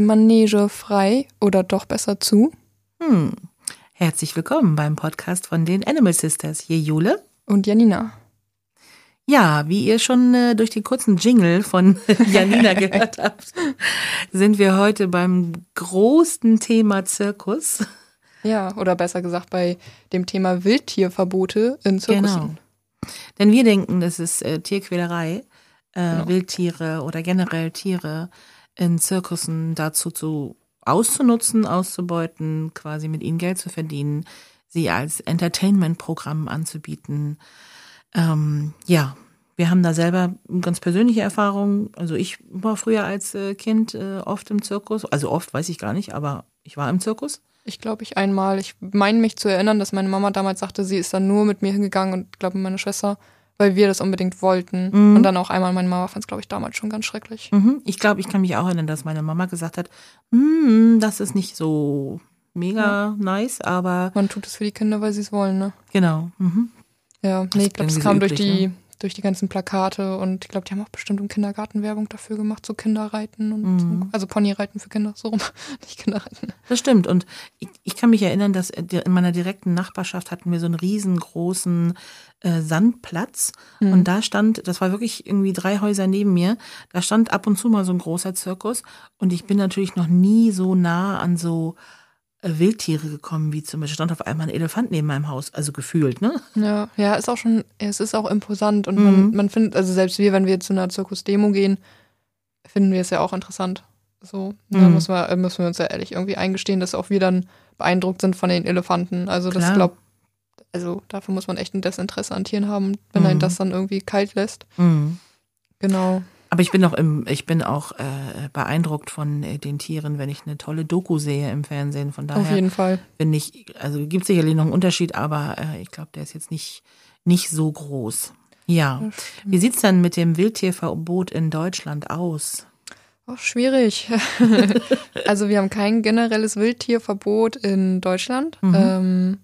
Manege frei oder doch besser zu? Hm. Herzlich willkommen beim Podcast von den Animal Sisters. Hier Jule. Und Janina. Ja, wie ihr schon äh, durch den kurzen Jingle von Janina gehört habt, sind wir heute beim großen Thema Zirkus. Ja, oder besser gesagt bei dem Thema Wildtierverbote in Zirkussen. Genau. Denn wir denken, das ist äh, Tierquälerei, äh, genau. Wildtiere oder generell Tiere in Zirkussen dazu zu auszunutzen, auszubeuten, quasi mit ihnen Geld zu verdienen, sie als Entertainment-Programm anzubieten. Ähm, ja, wir haben da selber ganz persönliche Erfahrungen. Also ich war früher als äh, Kind äh, oft im Zirkus. Also oft weiß ich gar nicht, aber ich war im Zirkus. Ich glaube, ich einmal. Ich meine mich zu erinnern, dass meine Mama damals sagte, sie ist dann nur mit mir hingegangen und glaube meine Schwester weil wir das unbedingt wollten. Mhm. Und dann auch einmal meine Mama fand es, glaube ich, damals schon ganz schrecklich. Mhm. Ich glaube, ich kann mich auch erinnern, dass meine Mama gesagt hat, hm, das ist nicht so mega ja. nice, aber. Man tut es für die Kinder, weil sie es wollen, ne? Genau. Mhm. Ja, nee, ich glaube, es kam durch die, ne? Durch die ganzen Plakate und ich glaube, die haben auch bestimmt im Kindergarten Werbung dafür gemacht, so Kinderreiten und mhm. so. also Ponyreiten für Kinder, so rum, nicht Kinderreiten. Das stimmt und ich, ich kann mich erinnern, dass in meiner direkten Nachbarschaft hatten wir so einen riesengroßen äh, Sandplatz mhm. und da stand, das war wirklich irgendwie drei Häuser neben mir, da stand ab und zu mal so ein großer Zirkus und ich bin natürlich noch nie so nah an so äh, Wildtiere gekommen, wie zum Beispiel stand auf einmal ein Elefant neben meinem Haus, also gefühlt, ne? Ja, ja, ist auch schon, es ist auch imposant und mhm. man, man findet, also selbst wir, wenn wir zu einer Zirkusdemo gehen, finden wir es ja auch interessant. So, mhm. da müssen wir, müssen wir uns ja ehrlich irgendwie eingestehen, dass auch wir dann beeindruckt sind von den Elefanten. Also das glaubt, also dafür muss man echt ein Desinteresse an Tieren haben, wenn mhm. einen das dann irgendwie kalt lässt. Mhm. Genau. Aber ich bin auch im, ich bin auch äh, beeindruckt von äh, den Tieren, wenn ich eine tolle Doku sehe im Fernsehen. Von daher Auf jeden Fall. Bin ich, also gibt sicherlich noch einen Unterschied, aber äh, ich glaube, der ist jetzt nicht, nicht so groß. Ja. Wie sieht's dann mit dem Wildtierverbot in Deutschland aus? Oh, schwierig. also wir haben kein generelles Wildtierverbot in Deutschland. Mhm. Ähm,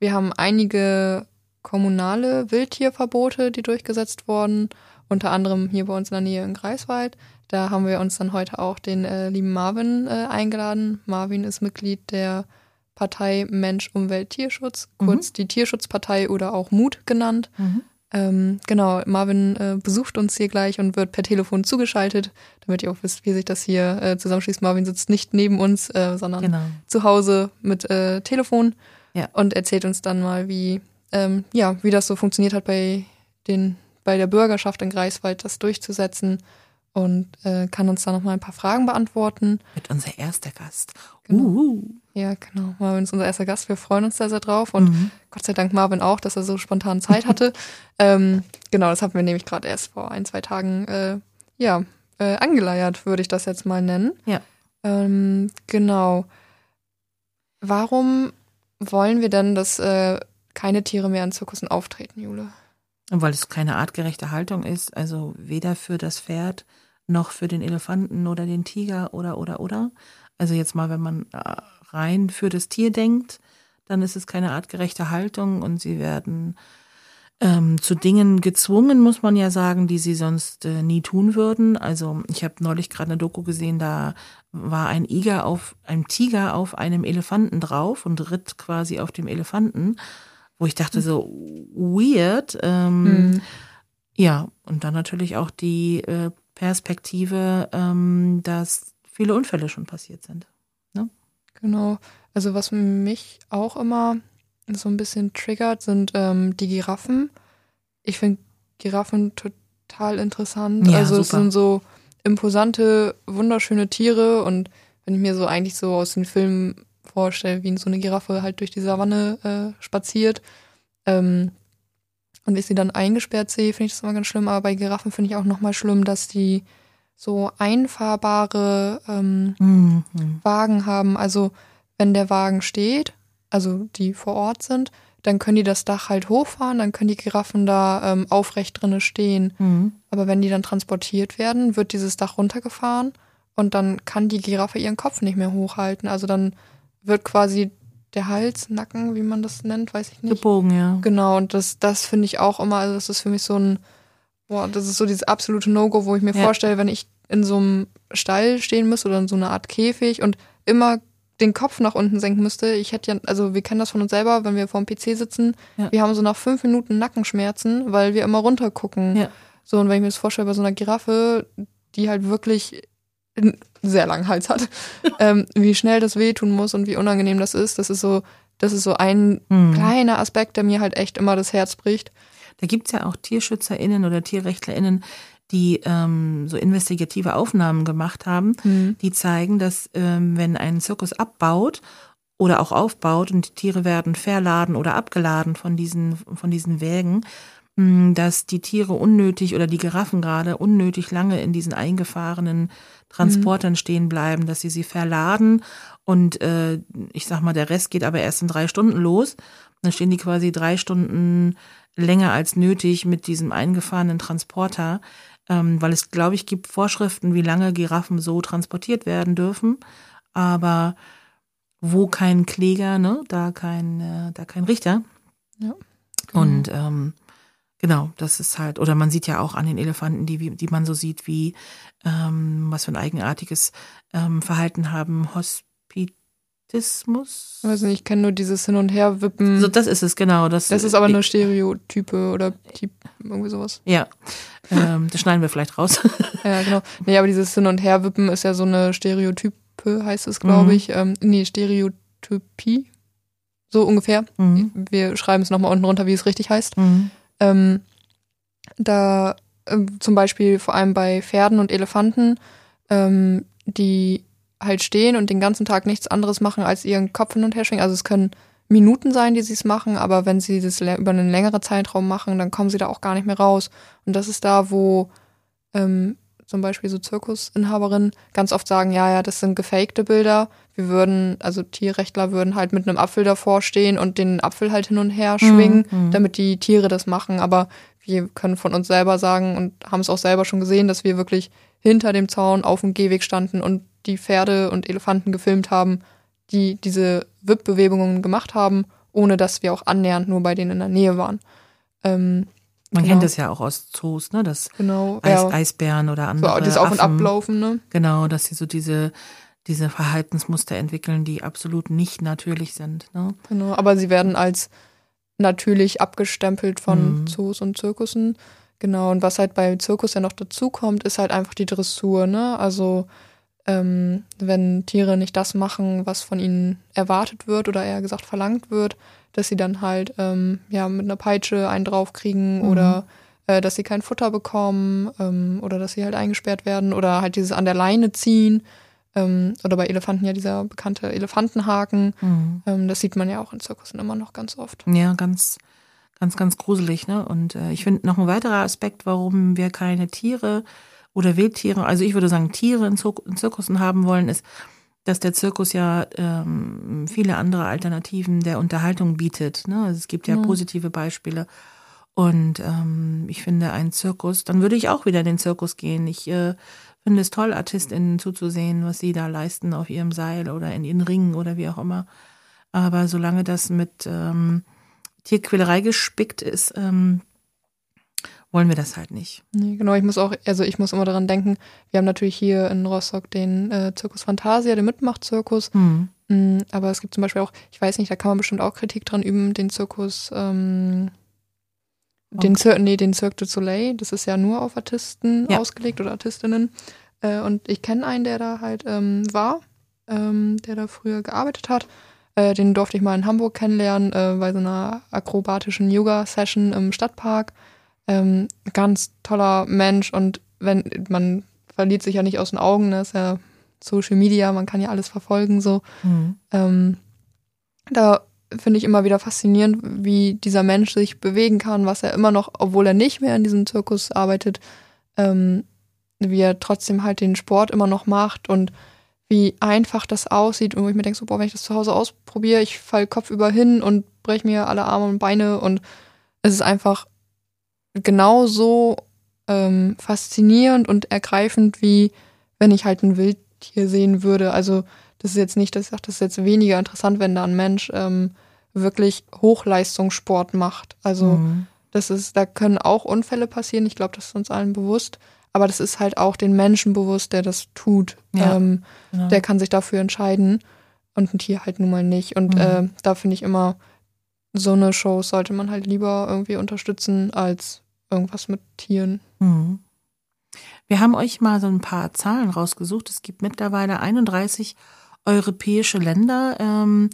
wir haben einige kommunale Wildtierverbote, die durchgesetzt wurden unter anderem hier bei uns in der Nähe in Greifswald. Da haben wir uns dann heute auch den äh, lieben Marvin äh, eingeladen. Marvin ist Mitglied der Partei Mensch, Umwelt, Tierschutz, kurz mhm. die Tierschutzpartei oder auch Mut genannt. Mhm. Ähm, genau, Marvin äh, besucht uns hier gleich und wird per Telefon zugeschaltet, damit ihr auch wisst, wie sich das hier äh, zusammenschließt. Marvin sitzt nicht neben uns, äh, sondern genau. zu Hause mit äh, Telefon ja. und erzählt uns dann mal, wie, ähm, ja, wie das so funktioniert hat bei den bei der Bürgerschaft in Greifswald das durchzusetzen und äh, kann uns da noch mal ein paar Fragen beantworten. Mit unser erster Gast. Genau. Uh. Ja, genau. Marvin ist unser erster Gast. Wir freuen uns da sehr drauf und mhm. Gott sei Dank Marvin auch, dass er so spontan Zeit hatte. ähm, genau, das haben wir nämlich gerade erst vor ein, zwei Tagen äh, ja, äh, angeleiert, würde ich das jetzt mal nennen. Ja. Ähm, genau. Warum wollen wir denn, dass äh, keine Tiere mehr in Zirkussen auftreten, Jule? Und weil es keine artgerechte Haltung ist, also weder für das Pferd noch für den Elefanten oder den Tiger oder oder oder. Also jetzt mal, wenn man äh, rein für das Tier denkt, dann ist es keine artgerechte Haltung und sie werden ähm, zu Dingen gezwungen, muss man ja sagen, die sie sonst äh, nie tun würden. Also ich habe neulich gerade eine Doku gesehen, da war ein Iger auf ein Tiger auf einem Elefanten drauf und ritt quasi auf dem Elefanten wo ich dachte so, weird. Ähm, mhm. Ja, und dann natürlich auch die äh, Perspektive, ähm, dass viele Unfälle schon passiert sind. Ne? Genau. Also was mich auch immer so ein bisschen triggert, sind ähm, die Giraffen. Ich finde Giraffen total interessant. Ja, also super. es sind so imposante, wunderschöne Tiere und wenn ich mir so eigentlich so aus den Filmen vorstelle, wie so eine Giraffe halt durch die Savanne äh, spaziert. Ähm, und ich sie dann eingesperrt sehe, finde ich das immer ganz schlimm. Aber bei Giraffen finde ich auch nochmal schlimm, dass die so einfahrbare ähm, mhm. Wagen haben. Also wenn der Wagen steht, also die vor Ort sind, dann können die das Dach halt hochfahren, dann können die Giraffen da ähm, aufrecht drinne stehen. Mhm. Aber wenn die dann transportiert werden, wird dieses Dach runtergefahren und dann kann die Giraffe ihren Kopf nicht mehr hochhalten. Also dann wird quasi der Hals, Nacken, wie man das nennt, weiß ich nicht. Gebogen, ja. Genau, und das, das finde ich auch immer, also das ist für mich so ein, boah, das ist so dieses absolute No-Go, wo ich mir ja. vorstelle, wenn ich in so einem Stall stehen müsste oder in so einer Art Käfig und immer den Kopf nach unten senken müsste. Ich hätte ja, also wir kennen das von uns selber, wenn wir vor dem PC sitzen, ja. wir haben so nach fünf Minuten Nackenschmerzen, weil wir immer runter gucken. Ja. So, und wenn ich mir das vorstelle, bei so einer Giraffe, die halt wirklich sehr langen Hals hat, ähm, wie schnell das wehtun muss und wie unangenehm das ist, das ist so, das ist so ein hm. kleiner Aspekt, der mir halt echt immer das Herz bricht. Da gibt's ja auch TierschützerInnen oder TierrechtlerInnen, die ähm, so investigative Aufnahmen gemacht haben, mhm. die zeigen, dass ähm, wenn ein Zirkus abbaut oder auch aufbaut und die Tiere werden verladen oder abgeladen von diesen, von diesen Wägen, hm, dass die Tiere unnötig oder die Giraffen gerade unnötig lange in diesen eingefahrenen Transportern mhm. stehen bleiben, dass sie sie verladen und äh, ich sag mal, der Rest geht aber erst in drei Stunden los. Dann stehen die quasi drei Stunden länger als nötig mit diesem eingefahrenen Transporter ähm, weil es, glaube ich, gibt Vorschriften, wie lange Giraffen so transportiert werden dürfen. Aber wo kein Kläger, ne, da kein, äh, da kein Richter. Ja. Genau. Und ähm, genau, das ist halt, oder man sieht ja auch an den Elefanten, die, die man so sieht, wie ähm, was für ein eigenartiges ähm, Verhalten haben, Hospit Autismus? Ich weiß nicht, ich kenne nur dieses Hin- und Herwippen. So, das ist es, genau. Das, das ist aber eine Stereotype oder Typ, irgendwie sowas. Ja, ähm, das schneiden wir vielleicht raus. ja, genau. Nee, aber dieses Hin- und Herwippen ist ja so eine Stereotype, heißt es, glaube mhm. ich. Ähm, nee, Stereotypie. So ungefähr. Mhm. Wir schreiben es nochmal unten runter, wie es richtig heißt. Mhm. Ähm, da äh, zum Beispiel vor allem bei Pferden und Elefanten, ähm, die halt stehen und den ganzen Tag nichts anderes machen, als ihren Kopf hin und her schwingen. Also es können Minuten sein, die sie es machen, aber wenn sie das über einen längeren Zeitraum machen, dann kommen sie da auch gar nicht mehr raus. Und das ist da, wo ähm, zum Beispiel so Zirkusinhaberinnen ganz oft sagen, ja, ja, das sind gefakte Bilder. Wir würden, also Tierrechtler würden halt mit einem Apfel davor stehen und den Apfel halt hin und her mhm, schwingen, mhm. damit die Tiere das machen. Aber wir können von uns selber sagen und haben es auch selber schon gesehen, dass wir wirklich hinter dem Zaun auf dem Gehweg standen und die Pferde und Elefanten gefilmt haben, die diese Wippbewegungen gemacht haben, ohne dass wir auch annähernd nur bei denen in der Nähe waren. Ähm, man genau. kennt das ja auch aus Zoos, ne? Das genau, Eis, ja. Eisbären oder andere. So, das Auf- und Ablaufen, ne? Genau, dass sie so diese, diese Verhaltensmuster entwickeln, die absolut nicht natürlich sind. Ne? Genau, aber sie werden als natürlich abgestempelt von mhm. Zoos und Zirkussen. Genau, und was halt bei Zirkus ja noch dazu kommt, ist halt einfach die Dressur, ne? Also ähm, wenn Tiere nicht das machen, was von ihnen erwartet wird oder eher gesagt verlangt wird, dass sie dann halt ähm, ja mit einer Peitsche einen draufkriegen mhm. oder äh, dass sie kein Futter bekommen ähm, oder dass sie halt eingesperrt werden oder halt dieses an der Leine ziehen ähm, oder bei Elefanten ja dieser bekannte Elefantenhaken. Mhm. Ähm, das sieht man ja auch in Zirkussen immer noch ganz oft. Ja, ganz ganz ganz gruselig, ne? Und äh, ich finde noch ein weiterer Aspekt, warum wir keine Tiere oder Wildtiere, also ich würde sagen Tiere in, Zirkussen haben wollen, ist, dass der Zirkus ja ähm, viele andere Alternativen der Unterhaltung bietet. Ne? Also es gibt ja, ja. positive Beispiele. Und ähm, ich finde, ein Zirkus, dann würde ich auch wieder in den Zirkus gehen. Ich äh, finde es toll, ArtistInnen zuzusehen, was sie da leisten auf ihrem Seil oder in ihren Ringen oder wie auch immer. Aber solange das mit ähm, Tierquälerei gespickt ist, ähm, wollen wir das halt nicht. Nee, genau, ich muss auch, also ich muss immer daran denken, wir haben natürlich hier in Rostock den äh, Zirkus Fantasia, den Mitmachtzirkus. Mhm. Aber es gibt zum Beispiel auch, ich weiß nicht, da kann man bestimmt auch Kritik dran üben, den Zirkus, ähm, den, okay. Zir nee, den Cirque du Soleil, das ist ja nur auf Artisten ja. ausgelegt oder Artistinnen. Äh, und ich kenne einen, der da halt ähm, war, ähm, der da früher gearbeitet hat. Äh, den durfte ich mal in Hamburg kennenlernen, äh, bei so einer akrobatischen Yoga-Session im Stadtpark. Ähm, ganz toller Mensch und wenn man verliert sich ja nicht aus den Augen, ne? ist ja Social Media, man kann ja alles verfolgen so. Mhm. Ähm, da finde ich immer wieder faszinierend, wie dieser Mensch sich bewegen kann, was er immer noch, obwohl er nicht mehr in diesem Zirkus arbeitet, ähm, wie er trotzdem halt den Sport immer noch macht und wie einfach das aussieht und wo ich mir denke, so, boah, wenn ich das zu Hause ausprobiere, ich fall kopfüber hin und breche mir alle Arme und Beine und es ist einfach genauso ähm, faszinierend und ergreifend, wie wenn ich halt ein Wildtier sehen würde. Also das ist jetzt nicht, dass ich sage, das ist jetzt weniger interessant, wenn da ein Mensch ähm, wirklich Hochleistungssport macht. Also mhm. das ist, da können auch Unfälle passieren. Ich glaube, das ist uns allen bewusst. aber das ist halt auch den Menschen bewusst, der das tut. Ja, ähm, genau. Der kann sich dafür entscheiden und ein Tier halt nun mal nicht. Und mhm. äh, da finde ich immer, so eine Show sollte man halt lieber irgendwie unterstützen als irgendwas mit Tieren. Mhm. Wir haben euch mal so ein paar Zahlen rausgesucht. Es gibt mittlerweile 31 europäische Länder, ähm,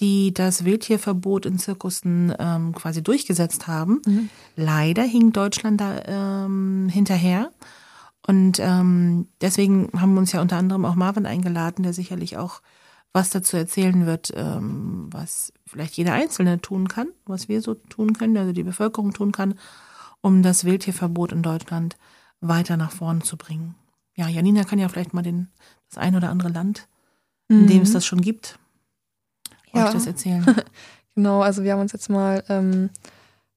die das Wildtierverbot in Zirkussen ähm, quasi durchgesetzt haben. Mhm. Leider hing Deutschland da ähm, hinterher. Und ähm, deswegen haben wir uns ja unter anderem auch Marvin eingeladen, der sicherlich auch was dazu erzählen wird, ähm, was vielleicht jeder Einzelne tun kann, was wir so tun können, also die Bevölkerung tun kann, um das Wildtierverbot in Deutschland weiter nach vorne zu bringen. Ja, Janina kann ja vielleicht mal den, das ein oder andere Land, in mhm. dem es das schon gibt, ja. euch das erzählen. genau, also wir haben uns jetzt mal ähm,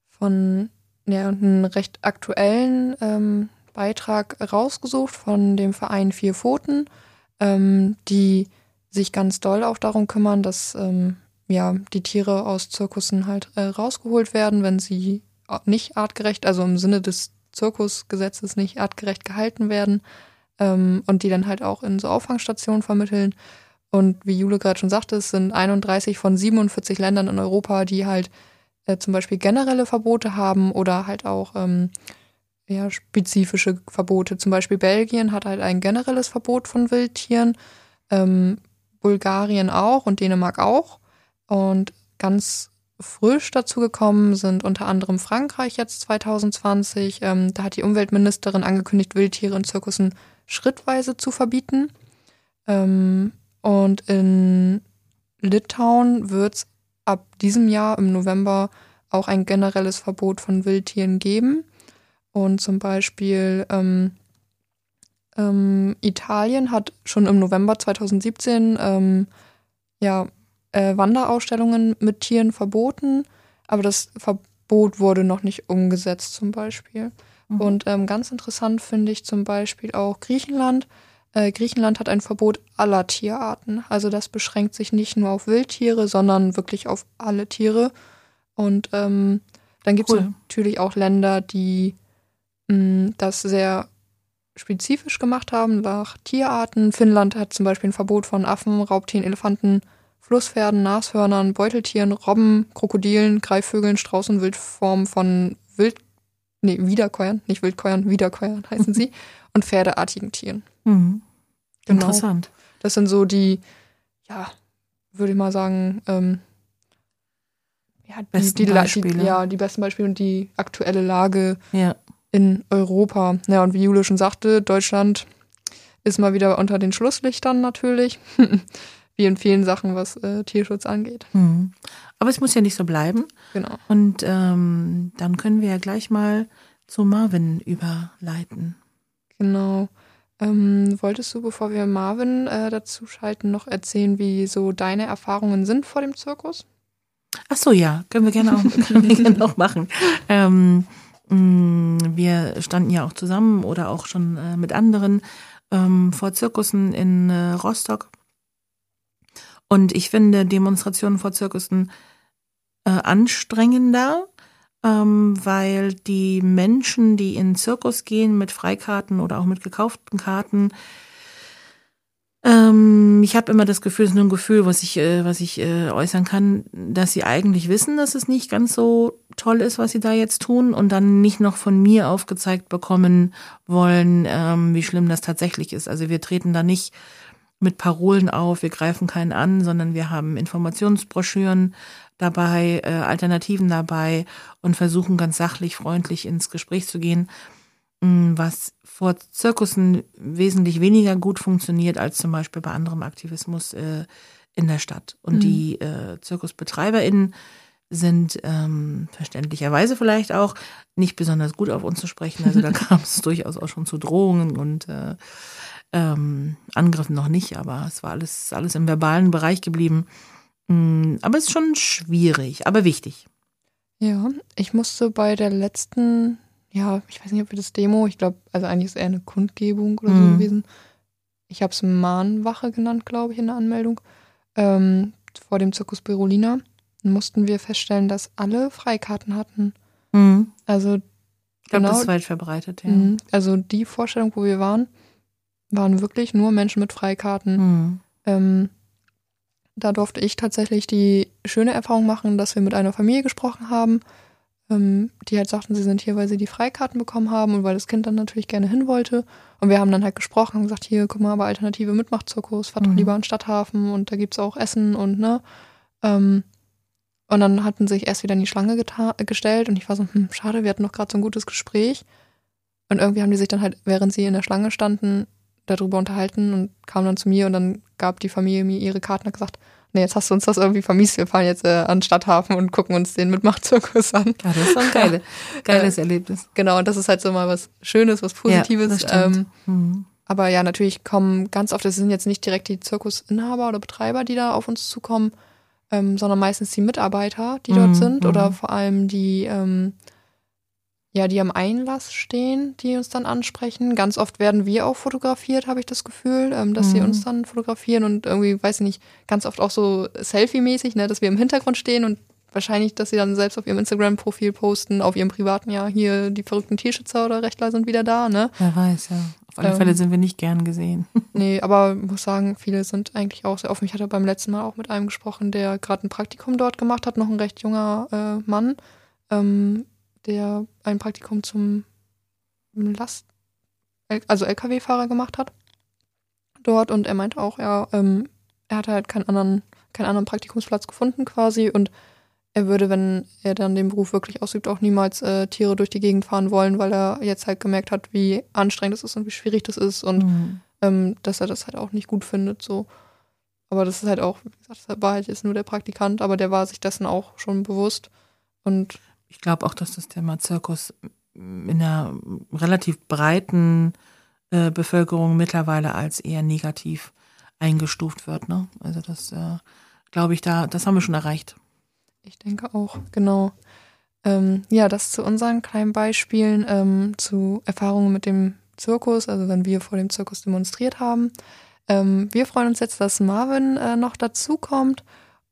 von ja, einem recht aktuellen ähm, Beitrag rausgesucht von dem Verein Vier Pfoten, ähm, die sich ganz doll auch darum kümmern, dass ähm, ja, die Tiere aus Zirkussen halt äh, rausgeholt werden, wenn sie nicht artgerecht, also im Sinne des Zirkusgesetzes nicht artgerecht gehalten werden ähm, und die dann halt auch in so Auffangstationen vermitteln. Und wie Jule gerade schon sagte, es sind 31 von 47 Ländern in Europa, die halt äh, zum Beispiel generelle Verbote haben oder halt auch ähm, ja, spezifische Verbote. Zum Beispiel Belgien hat halt ein generelles Verbot von Wildtieren. Ähm, Bulgarien auch und Dänemark auch. Und ganz frisch dazu gekommen sind unter anderem Frankreich jetzt 2020. Ähm, da hat die Umweltministerin angekündigt, Wildtiere in Zirkussen schrittweise zu verbieten. Ähm, und in Litauen wird es ab diesem Jahr im November auch ein generelles Verbot von Wildtieren geben. Und zum Beispiel ähm, ähm, Italien hat schon im November 2017 ähm, ja, äh, Wanderausstellungen mit Tieren verboten, aber das Verbot wurde noch nicht umgesetzt zum Beispiel. Mhm. Und ähm, ganz interessant finde ich zum Beispiel auch Griechenland. Äh, Griechenland hat ein Verbot aller Tierarten. Also das beschränkt sich nicht nur auf Wildtiere, sondern wirklich auf alle Tiere. Und ähm, dann gibt es cool. natürlich auch Länder, die mh, mm, das sehr spezifisch gemacht haben nach Tierarten. Finnland hat zum Beispiel ein Verbot von Affen, Raubtieren, Elefanten, Flusspferden, Nashörnern, Beuteltieren, Robben, Krokodilen, Greifvögeln, Strauß- und Wildformen von Wild, nee, Wiederkäuern, nicht Wildkäuern, Wiederkäuern heißen sie, und pferdeartigen Tieren. Mhm. Genau. Interessant. Das sind so die, ja, würde ich mal sagen, ähm, ja, die, besten die, Beispiele. Die, ja, die besten Beispiele und die aktuelle Lage ja in Europa. Ja, und wie Jule schon sagte, Deutschland ist mal wieder unter den Schlusslichtern natürlich. wie in vielen Sachen, was äh, Tierschutz angeht. Mhm. Aber es muss ja nicht so bleiben. Genau. Und ähm, dann können wir ja gleich mal zu Marvin überleiten. Genau. Ähm, wolltest du, bevor wir Marvin äh, dazu schalten, noch erzählen, wie so deine Erfahrungen sind vor dem Zirkus? Ach so, ja, können wir gerne auch, wir gerne auch machen. Ähm, Mm, wir standen ja auch zusammen oder auch schon äh, mit anderen ähm, vor Zirkussen in äh, Rostock. Und ich finde Demonstrationen vor Zirkussen äh, anstrengender, ähm, weil die Menschen, die in Zirkus gehen mit Freikarten oder auch mit gekauften Karten, ähm, ich habe immer das Gefühl, es ist nur ein Gefühl, was ich, äh, was ich äh, äußern kann, dass sie eigentlich wissen, dass es nicht ganz so toll ist, was sie da jetzt tun und dann nicht noch von mir aufgezeigt bekommen wollen, ähm, wie schlimm das tatsächlich ist. Also wir treten da nicht mit Parolen auf, wir greifen keinen an, sondern wir haben Informationsbroschüren dabei, äh, Alternativen dabei und versuchen ganz sachlich, freundlich ins Gespräch zu gehen. Mm, was vor Zirkussen wesentlich weniger gut funktioniert als zum Beispiel bei anderem Aktivismus äh, in der Stadt. Und mhm. die äh, ZirkusbetreiberInnen sind ähm, verständlicherweise vielleicht auch nicht besonders gut auf uns zu sprechen. Also da kam es durchaus auch schon zu Drohungen und äh, ähm, Angriffen noch nicht, aber es war alles, alles im verbalen Bereich geblieben. Mm, aber es ist schon schwierig, aber wichtig. Ja, ich musste bei der letzten ja, ich weiß nicht, ob wir das Demo, ich glaube, also eigentlich ist es eher eine Kundgebung oder mhm. so gewesen. Ich habe es Mahnwache genannt, glaube ich, in der Anmeldung. Ähm, vor dem Zirkus Berolina mussten wir feststellen, dass alle Freikarten hatten. Mhm. Also Ich glaube, genau. das ist weit verbreitet, ja. Mhm. Also die Vorstellung, wo wir waren, waren wirklich nur Menschen mit Freikarten. Mhm. Ähm, da durfte ich tatsächlich die schöne Erfahrung machen, dass wir mit einer Familie gesprochen haben, ähm, die halt sagten, sie sind hier, weil sie die Freikarten bekommen haben und weil das Kind dann natürlich gerne hin wollte. Und wir haben dann halt gesprochen und gesagt, hier, guck mal, aber alternative Mitmachzirkus, fahrt doch mhm. lieber an Stadthafen und da gibt es auch Essen und ne. Ähm, und dann hatten sich erst wieder in die Schlange gestellt und ich war so, hm, schade, wir hatten doch gerade so ein gutes Gespräch. Und irgendwie haben die sich dann halt, während sie in der Schlange standen, darüber unterhalten und kamen dann zu mir und dann gab die Familie mir ihre Karten und gesagt, nee, jetzt hast du uns das irgendwie vermisst, wir fahren jetzt äh, an Stadthafen und gucken uns den Mitmachzirkus an. Ja, das ist so ein geile, geiles äh, Erlebnis. Genau, und das ist halt so mal was Schönes, was Positives. Ja, ähm, mhm. Aber ja, natürlich kommen ganz oft, das sind jetzt nicht direkt die Zirkusinhaber oder Betreiber, die da auf uns zukommen, ähm, sondern meistens die Mitarbeiter, die dort mhm, sind oder mhm. vor allem die, ähm, ja, die am Einlass stehen, die uns dann ansprechen. Ganz oft werden wir auch fotografiert, habe ich das Gefühl, ähm, dass mhm. sie uns dann fotografieren und irgendwie, weiß ich nicht, ganz oft auch so Selfie-mäßig, ne, dass wir im Hintergrund stehen und wahrscheinlich, dass sie dann selbst auf ihrem Instagram-Profil posten, auf ihrem privaten, ja, hier die verrückten Tierschützer oder Rechtler sind wieder da, ne? Wer weiß, ja. Auf alle ähm, Fälle sind wir nicht gern gesehen. Nee, aber muss sagen, viele sind eigentlich auch sehr offen. Ich hatte beim letzten Mal auch mit einem gesprochen, der gerade ein Praktikum dort gemacht hat, noch ein recht junger äh, Mann, ähm, der ein Praktikum zum Last, also LKW-Fahrer gemacht hat dort und er meinte auch, ja, ähm, er hatte halt keinen anderen, keinen anderen Praktikumsplatz gefunden quasi und er würde, wenn er dann den Beruf wirklich ausübt, auch niemals äh, Tiere durch die Gegend fahren wollen, weil er jetzt halt gemerkt hat, wie anstrengend das ist und wie schwierig das ist und mhm. ähm, dass er das halt auch nicht gut findet. So. Aber das ist halt auch, wie gesagt, das war halt jetzt nur der Praktikant, aber der war sich dessen auch schon bewusst. Und ich glaube auch, dass das Thema Zirkus in einer relativ breiten äh, Bevölkerung mittlerweile als eher negativ eingestuft wird. Ne? Also das äh, glaube ich, da, das haben wir schon erreicht. Ich denke auch, genau. Ähm, ja, das zu unseren kleinen Beispielen, ähm, zu Erfahrungen mit dem Zirkus, also wenn wir vor dem Zirkus demonstriert haben. Ähm, wir freuen uns jetzt, dass Marvin äh, noch dazukommt.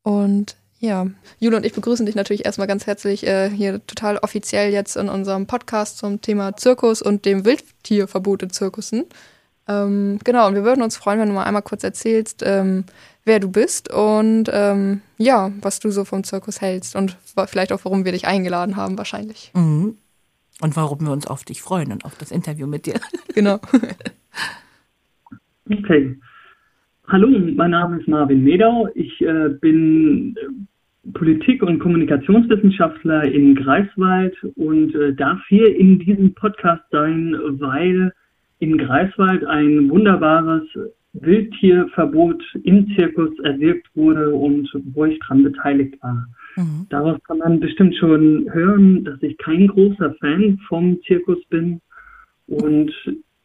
Und ja, Jule und ich begrüßen dich natürlich erstmal ganz herzlich äh, hier total offiziell jetzt in unserem Podcast zum Thema Zirkus und dem Wildtierverbot in Zirkussen. Ähm, genau, und wir würden uns freuen, wenn du mal einmal kurz erzählst, ähm, wer du bist und ähm, ja, was du so vom Zirkus hältst und vielleicht auch, warum wir dich eingeladen haben, wahrscheinlich. Mhm. Und warum wir uns auf dich freuen und auf das Interview mit dir. Genau. okay. Hallo, mein Name ist Marvin Medau. Ich äh, bin äh, Politik- und Kommunikationswissenschaftler in Greifswald und äh, darf hier in diesem Podcast sein, weil in Greifswald ein wunderbares Wildtierverbot im Zirkus erwirkt wurde und wo ich dran beteiligt war. Mhm. Daraus kann man bestimmt schon hören, dass ich kein großer Fan vom Zirkus bin. Und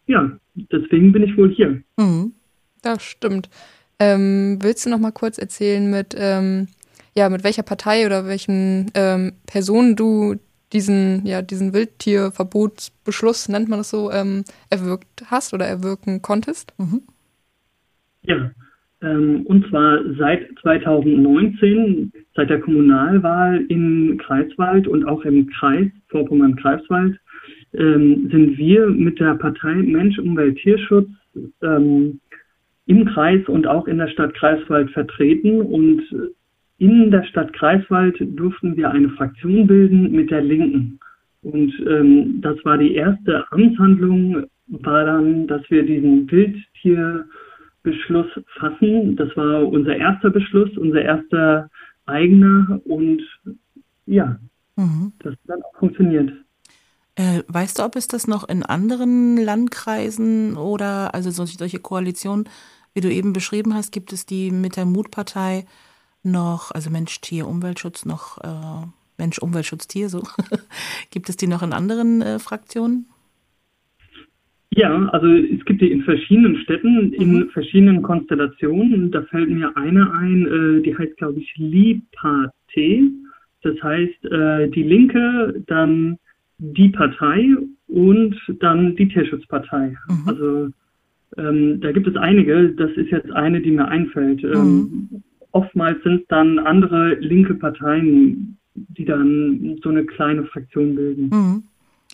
ja, deswegen bin ich wohl hier. Mhm. Das stimmt. Ähm, willst du noch mal kurz erzählen, mit, ähm, ja, mit welcher Partei oder welchen ähm, Personen du diesen, ja, diesen Wildtierverbotsbeschluss, nennt man das so, ähm, erwirkt hast oder erwirken konntest? Mhm. Ja, ähm, und zwar seit 2019, seit der Kommunalwahl in Greifswald und auch im Kreis Vorpommern-Greifswald, ähm, sind wir mit der Partei Mensch, Umwelt, Tierschutz ähm, im Kreis und auch in der Stadt Greifswald vertreten. Und in der Stadt Greifswald durften wir eine Fraktion bilden mit der Linken. Und ähm, das war die erste Amtshandlung, war dann, dass wir diesen Wildtier Beschluss fassen. Das war unser erster Beschluss, unser erster eigener und ja, mhm. das hat dann auch funktioniert. Äh, weißt du, ob es das noch in anderen Landkreisen oder also solche, solche Koalitionen, wie du eben beschrieben hast, gibt es die mit der Mutpartei noch, also Mensch, Tier, Umweltschutz noch, äh, Mensch, Umweltschutz, Tier, so. gibt es die noch in anderen äh, Fraktionen? Ja, also es gibt die in verschiedenen Städten, in mhm. verschiedenen Konstellationen. Da fällt mir eine ein, äh, die heißt, glaube ich, Lipate. Das heißt, äh, die Linke, dann die Partei und dann die Tierschutzpartei. Mhm. Also ähm, da gibt es einige. Das ist jetzt eine, die mir einfällt. Ähm, mhm. Oftmals sind es dann andere linke Parteien, die dann so eine kleine Fraktion bilden. Mhm.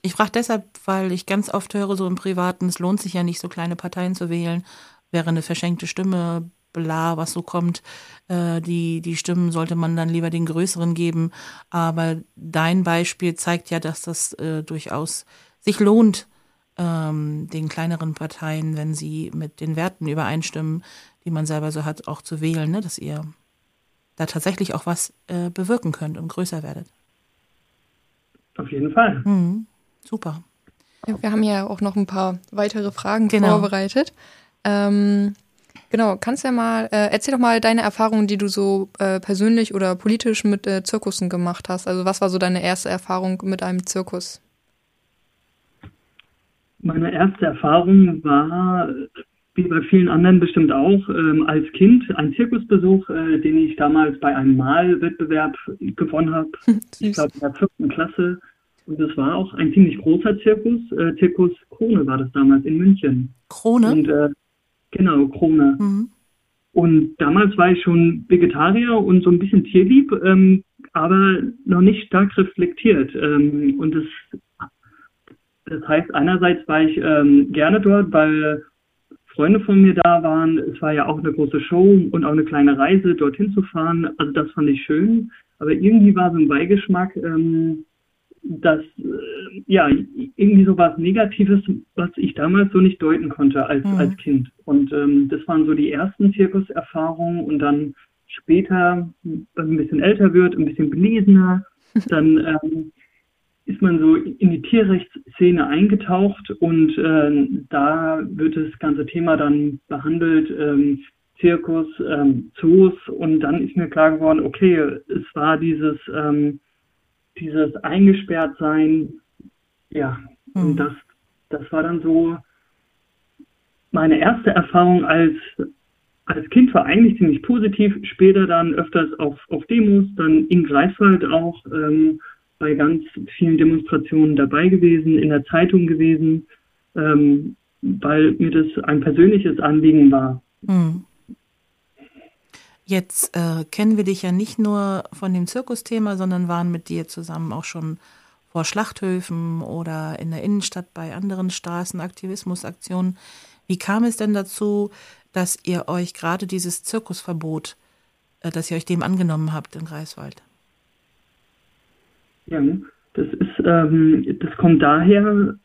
Ich frage deshalb, weil ich ganz oft höre, so im Privaten, es lohnt sich ja nicht, so kleine Parteien zu wählen, wäre eine verschenkte Stimme, bla, was so kommt. Äh, die, die Stimmen sollte man dann lieber den größeren geben. Aber dein Beispiel zeigt ja, dass das äh, durchaus sich lohnt, ähm, den kleineren Parteien, wenn sie mit den Werten übereinstimmen, die man selber so hat, auch zu wählen, ne? dass ihr da tatsächlich auch was äh, bewirken könnt und größer werdet. Auf jeden Fall. Mhm. Super. Ja, wir haben ja auch noch ein paar weitere Fragen genau. vorbereitet. Ähm, genau, kannst du ja mal, äh, erzähl doch mal deine Erfahrungen, die du so äh, persönlich oder politisch mit äh, Zirkussen gemacht hast. Also was war so deine erste Erfahrung mit einem Zirkus? Meine erste Erfahrung war, wie bei vielen anderen bestimmt auch, ähm, als Kind ein Zirkusbesuch, äh, den ich damals bei einem Malwettbewerb gewonnen habe. ich glaube in der fünften Klasse. Und das war auch ein ziemlich großer Zirkus. Äh, Zirkus Krone war das damals in München. Krone? Und, äh, genau, Krone. Mhm. Und damals war ich schon Vegetarier und so ein bisschen tierlieb, ähm, aber noch nicht stark reflektiert. Ähm, und das das heißt, einerseits war ich ähm, gerne dort, weil Freunde von mir da waren. Es war ja auch eine große Show und auch eine kleine Reise, dorthin zu fahren. Also das fand ich schön. Aber irgendwie war so ein Beigeschmack, ähm, dass äh, ja irgendwie so was Negatives, was ich damals so nicht deuten konnte als mhm. als Kind. Und ähm, das waren so die ersten Zirkuserfahrungen und dann später, wenn man ein bisschen älter wird, ein bisschen belesener, dann ähm, ist man so in die Tierrechtsszene eingetaucht und äh, da wird das ganze Thema dann behandelt, ähm, Zirkus, ähm, Zoos und dann ist mir klar geworden, okay, es war dieses, ähm, dieses Eingesperrtsein, ja, mhm. und das, das war dann so meine erste Erfahrung als als Kind war eigentlich ziemlich positiv, später dann öfters auf, auf Demos, dann in Greifswald auch, ähm, bei ganz vielen Demonstrationen dabei gewesen, in der Zeitung gewesen, ähm, weil mir das ein persönliches Anliegen war. Hm. Jetzt äh, kennen wir dich ja nicht nur von dem Zirkusthema, sondern waren mit dir zusammen auch schon vor Schlachthöfen oder in der Innenstadt bei anderen Straßenaktivismusaktionen. Wie kam es denn dazu, dass ihr euch gerade dieses Zirkusverbot, äh, dass ihr euch dem angenommen habt in Greifswald? Ja, das ist, ähm, das kommt daher,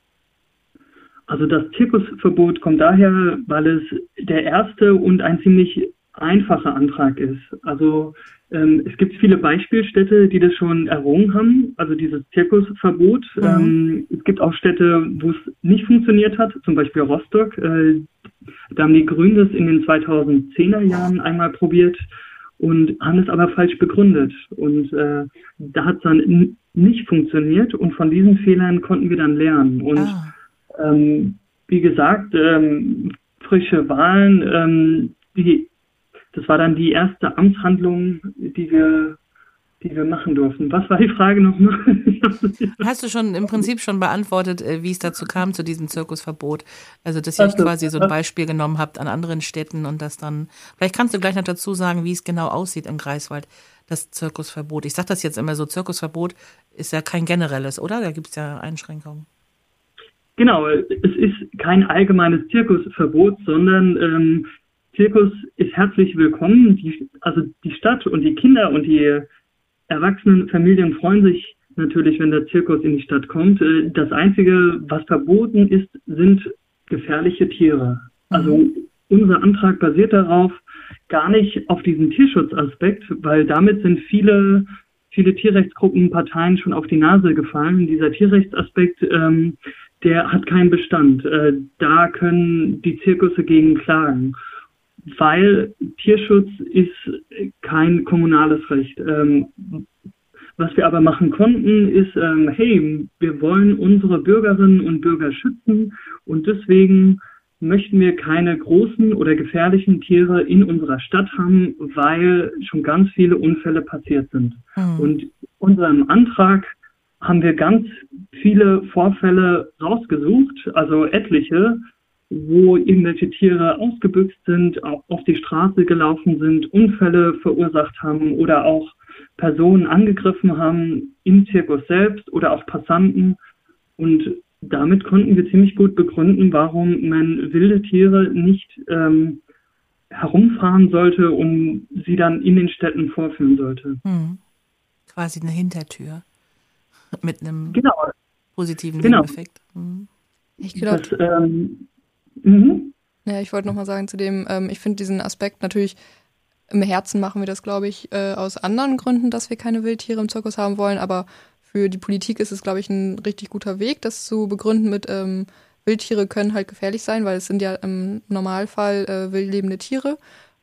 also das Zirkusverbot kommt daher, weil es der erste und ein ziemlich einfacher Antrag ist. Also ähm, es gibt viele Beispielstädte, die das schon errungen haben, also dieses Zirkusverbot. Mhm. Ähm, es gibt auch Städte, wo es nicht funktioniert hat, zum Beispiel Rostock. Äh, da haben die Grünen das in den 2010er Jahren einmal probiert und haben es aber falsch begründet. Und äh, da hat es dann nicht funktioniert und von diesen Fehlern konnten wir dann lernen. Und ah. ähm, wie gesagt, ähm, frische Wahlen, ähm, die, das war dann die erste Amtshandlung, die wir die wir machen durften. Was war die Frage nochmal? Hast du schon im Prinzip schon beantwortet, äh, wie es dazu kam zu diesem Zirkusverbot? Also, dass ihr euch quasi so ein Beispiel genommen habt an anderen Städten und das dann, vielleicht kannst du gleich noch dazu sagen, wie es genau aussieht im Greifswald, das Zirkusverbot. Ich sage das jetzt immer so, Zirkusverbot ist ja kein generelles, oder? Da gibt es ja Einschränkungen. Genau, es ist kein allgemeines Zirkusverbot, sondern ähm, Zirkus ist herzlich willkommen. Die, also die Stadt und die Kinder und die erwachsenen Familien freuen sich natürlich, wenn der Zirkus in die Stadt kommt. Äh, das Einzige, was verboten ist, sind gefährliche Tiere. Also mhm. unser Antrag basiert darauf, gar nicht auf diesen Tierschutzaspekt, weil damit sind viele, viele Tierrechtsgruppen, Parteien schon auf die Nase gefallen. Dieser Tierrechtsaspekt, ähm, der hat keinen Bestand. Äh, da können die Zirkusse gegen klagen weil Tierschutz ist kein kommunales Recht. Ähm, was wir aber machen konnten, ist, ähm, hey, wir wollen unsere Bürgerinnen und Bürger schützen und deswegen möchten wir keine großen oder gefährlichen Tiere in unserer Stadt haben, weil schon ganz viele Unfälle passiert sind. Mhm. Und unserem Antrag haben wir ganz viele Vorfälle rausgesucht, also etliche, wo irgendwelche Tiere ausgebüxt sind, auch auf die Straße gelaufen sind, Unfälle verursacht haben oder auch Personen angegriffen haben im Zirkus selbst oder auch Passanten. Und damit konnten wir ziemlich gut begründen, warum man wilde Tiere nicht ähm, herumfahren sollte und sie dann in den Städten vorführen sollte. Hm. Quasi eine Hintertür mit einem genau. positiven genau. Effekt. Hm. Ich glaube, ähm, mhm. ja, ich wollte noch mal sagen zu dem, ähm, ich finde diesen Aspekt natürlich im Herzen machen wir das, glaube ich, äh, aus anderen Gründen, dass wir keine Wildtiere im Zirkus haben wollen, aber für die Politik ist es, glaube ich, ein richtig guter Weg, das zu begründen mit ähm, Wildtiere können halt gefährlich sein, weil es sind ja im Normalfall äh, wildlebende Tiere.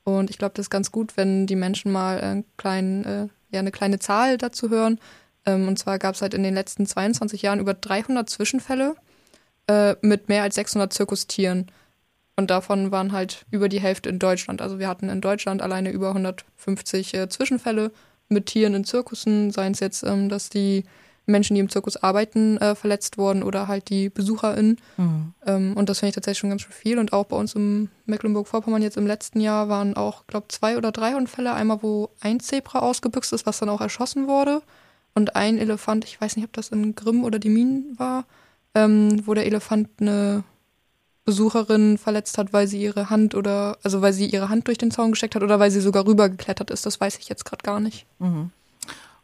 Und ich glaube, das ist ganz gut, wenn die Menschen mal einen kleinen, äh, ja, eine kleine Zahl dazu hören. Ähm, und zwar gab es halt in den letzten 22 Jahren über 300 Zwischenfälle äh, mit mehr als 600 Zirkustieren. Und davon waren halt über die Hälfte in Deutschland. Also wir hatten in Deutschland alleine über 150 äh, Zwischenfälle mit Tieren in Zirkussen, seien es jetzt, ähm, dass die Menschen, die im Zirkus arbeiten, äh, verletzt wurden oder halt die BesucherInnen. Mhm. Ähm, und das finde ich tatsächlich schon ganz schön viel. Und auch bei uns im Mecklenburg-Vorpommern jetzt im letzten Jahr waren auch, glaube zwei oder drei Unfälle. Einmal, wo ein Zebra ausgebüxt ist, was dann auch erschossen wurde. Und ein Elefant, ich weiß nicht, ob das in Grimm oder die Minen war, ähm, wo der Elefant eine Besucherin verletzt hat, weil sie ihre Hand oder, also weil sie ihre Hand durch den Zaun gesteckt hat oder weil sie sogar rübergeklettert ist. Das weiß ich jetzt gerade gar nicht. Mhm.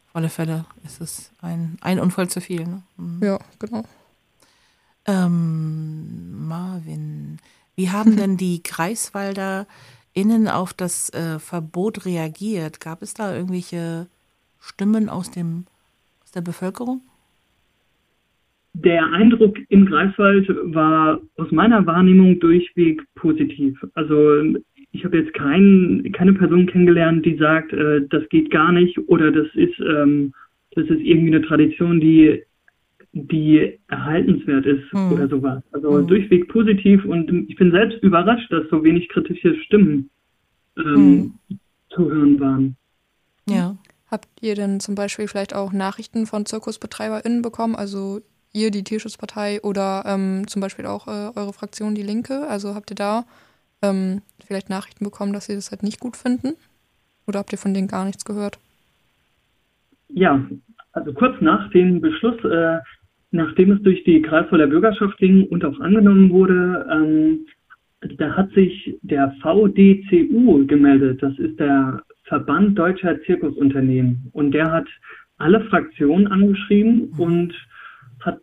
Auf alle Fälle ist es ein, ein Unfall zu viel. Ne? Mhm. Ja, genau. Ähm, Marvin, wie haben denn die Kreiswalder innen auf das äh, Verbot reagiert? Gab es da irgendwelche Stimmen aus, dem, aus der Bevölkerung? Der Eindruck im Greifswald war aus meiner Wahrnehmung durchweg positiv. Also ich habe jetzt kein, keine Person kennengelernt, die sagt, äh, das geht gar nicht oder das ist, ähm, das ist irgendwie eine Tradition, die, die erhaltenswert ist hm. oder sowas. Also hm. durchweg positiv und ich bin selbst überrascht, dass so wenig kritische Stimmen ähm, hm. zu hören waren. Ja. Habt ihr denn zum Beispiel vielleicht auch Nachrichten von ZirkusbetreiberInnen bekommen? Also ihr, die Tierschutzpartei oder ähm, zum Beispiel auch äh, eure Fraktion, die Linke? Also habt ihr da ähm, vielleicht Nachrichten bekommen, dass sie das halt nicht gut finden? Oder habt ihr von denen gar nichts gehört? Ja, also kurz nach dem Beschluss, äh, nachdem es durch die Kreisvoller Bürgerschaft ging und auch angenommen wurde, ähm, da hat sich der VDCU gemeldet. Das ist der Verband Deutscher Zirkusunternehmen. Und der hat alle Fraktionen angeschrieben mhm. und hat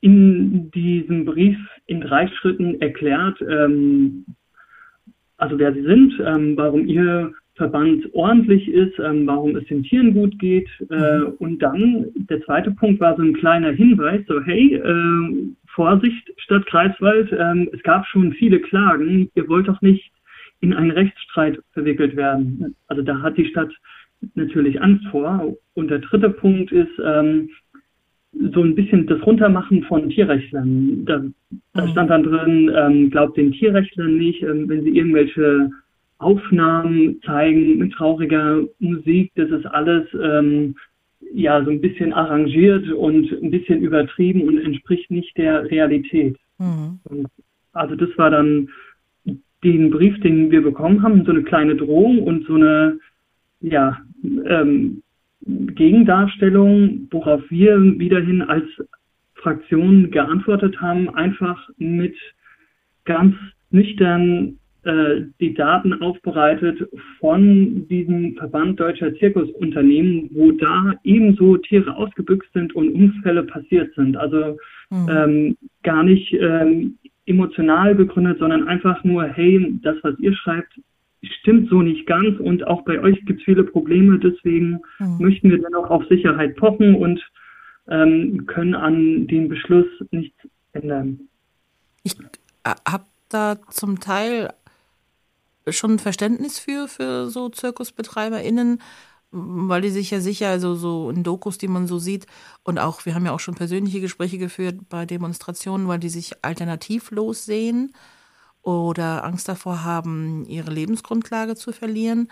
in diesem Brief in drei Schritten erklärt, ähm, also wer sie sind, ähm, warum ihr Verband ordentlich ist, ähm, warum es den Tieren gut geht. Äh, mhm. und dann der zweite Punkt war so ein kleiner Hinweis, so hey, äh, Vorsicht Stadt Kreiswald, äh, es gab schon viele Klagen, ihr wollt doch nicht in einen Rechtsstreit verwickelt werden. Also da hat die Stadt natürlich Angst vor. Und der dritte Punkt ist, ähm, so ein bisschen das Runtermachen von Tierrechtlern. Da, da mhm. stand dann drin, ähm, glaubt den Tierrechtlern nicht, ähm, wenn sie irgendwelche Aufnahmen zeigen mit trauriger Musik, das ist alles ähm, ja so ein bisschen arrangiert und ein bisschen übertrieben und entspricht nicht der Realität. Mhm. also das war dann den Brief, den wir bekommen haben, so eine kleine Drohung und so eine ja ähm, Gegendarstellung, worauf wir wiederhin als Fraktion geantwortet haben, einfach mit ganz nüchtern äh, die Daten aufbereitet von diesem Verband deutscher Zirkusunternehmen, wo da ebenso Tiere ausgebüxt sind und Unfälle passiert sind. Also mhm. ähm, gar nicht ähm, emotional begründet, sondern einfach nur, hey, das, was ihr schreibt, stimmt so nicht ganz und auch bei euch gibt es viele Probleme. Deswegen mhm. möchten wir dennoch auf Sicherheit pochen und ähm, können an dem Beschluss nichts ändern. Ich äh, habe da zum Teil schon Verständnis für, für so ZirkusbetreiberInnen, weil die sich ja sicher, also so in Dokus, die man so sieht, und auch, wir haben ja auch schon persönliche Gespräche geführt bei Demonstrationen, weil die sich alternativlos sehen oder Angst davor haben, ihre Lebensgrundlage zu verlieren.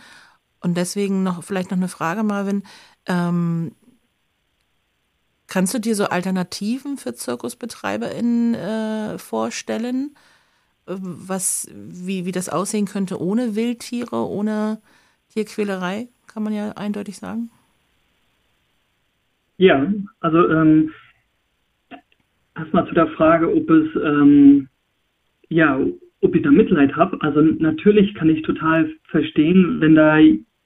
Und deswegen noch vielleicht noch eine Frage, Marvin. Ähm, kannst du dir so Alternativen für ZirkusbetreiberInnen äh, vorstellen? Was, wie, wie das aussehen könnte ohne Wildtiere, ohne Tierquälerei, kann man ja eindeutig sagen. Ja, also ähm, erstmal zu der Frage, ob es, ähm, ja, ob ich da Mitleid habe. Also natürlich kann ich total verstehen, wenn da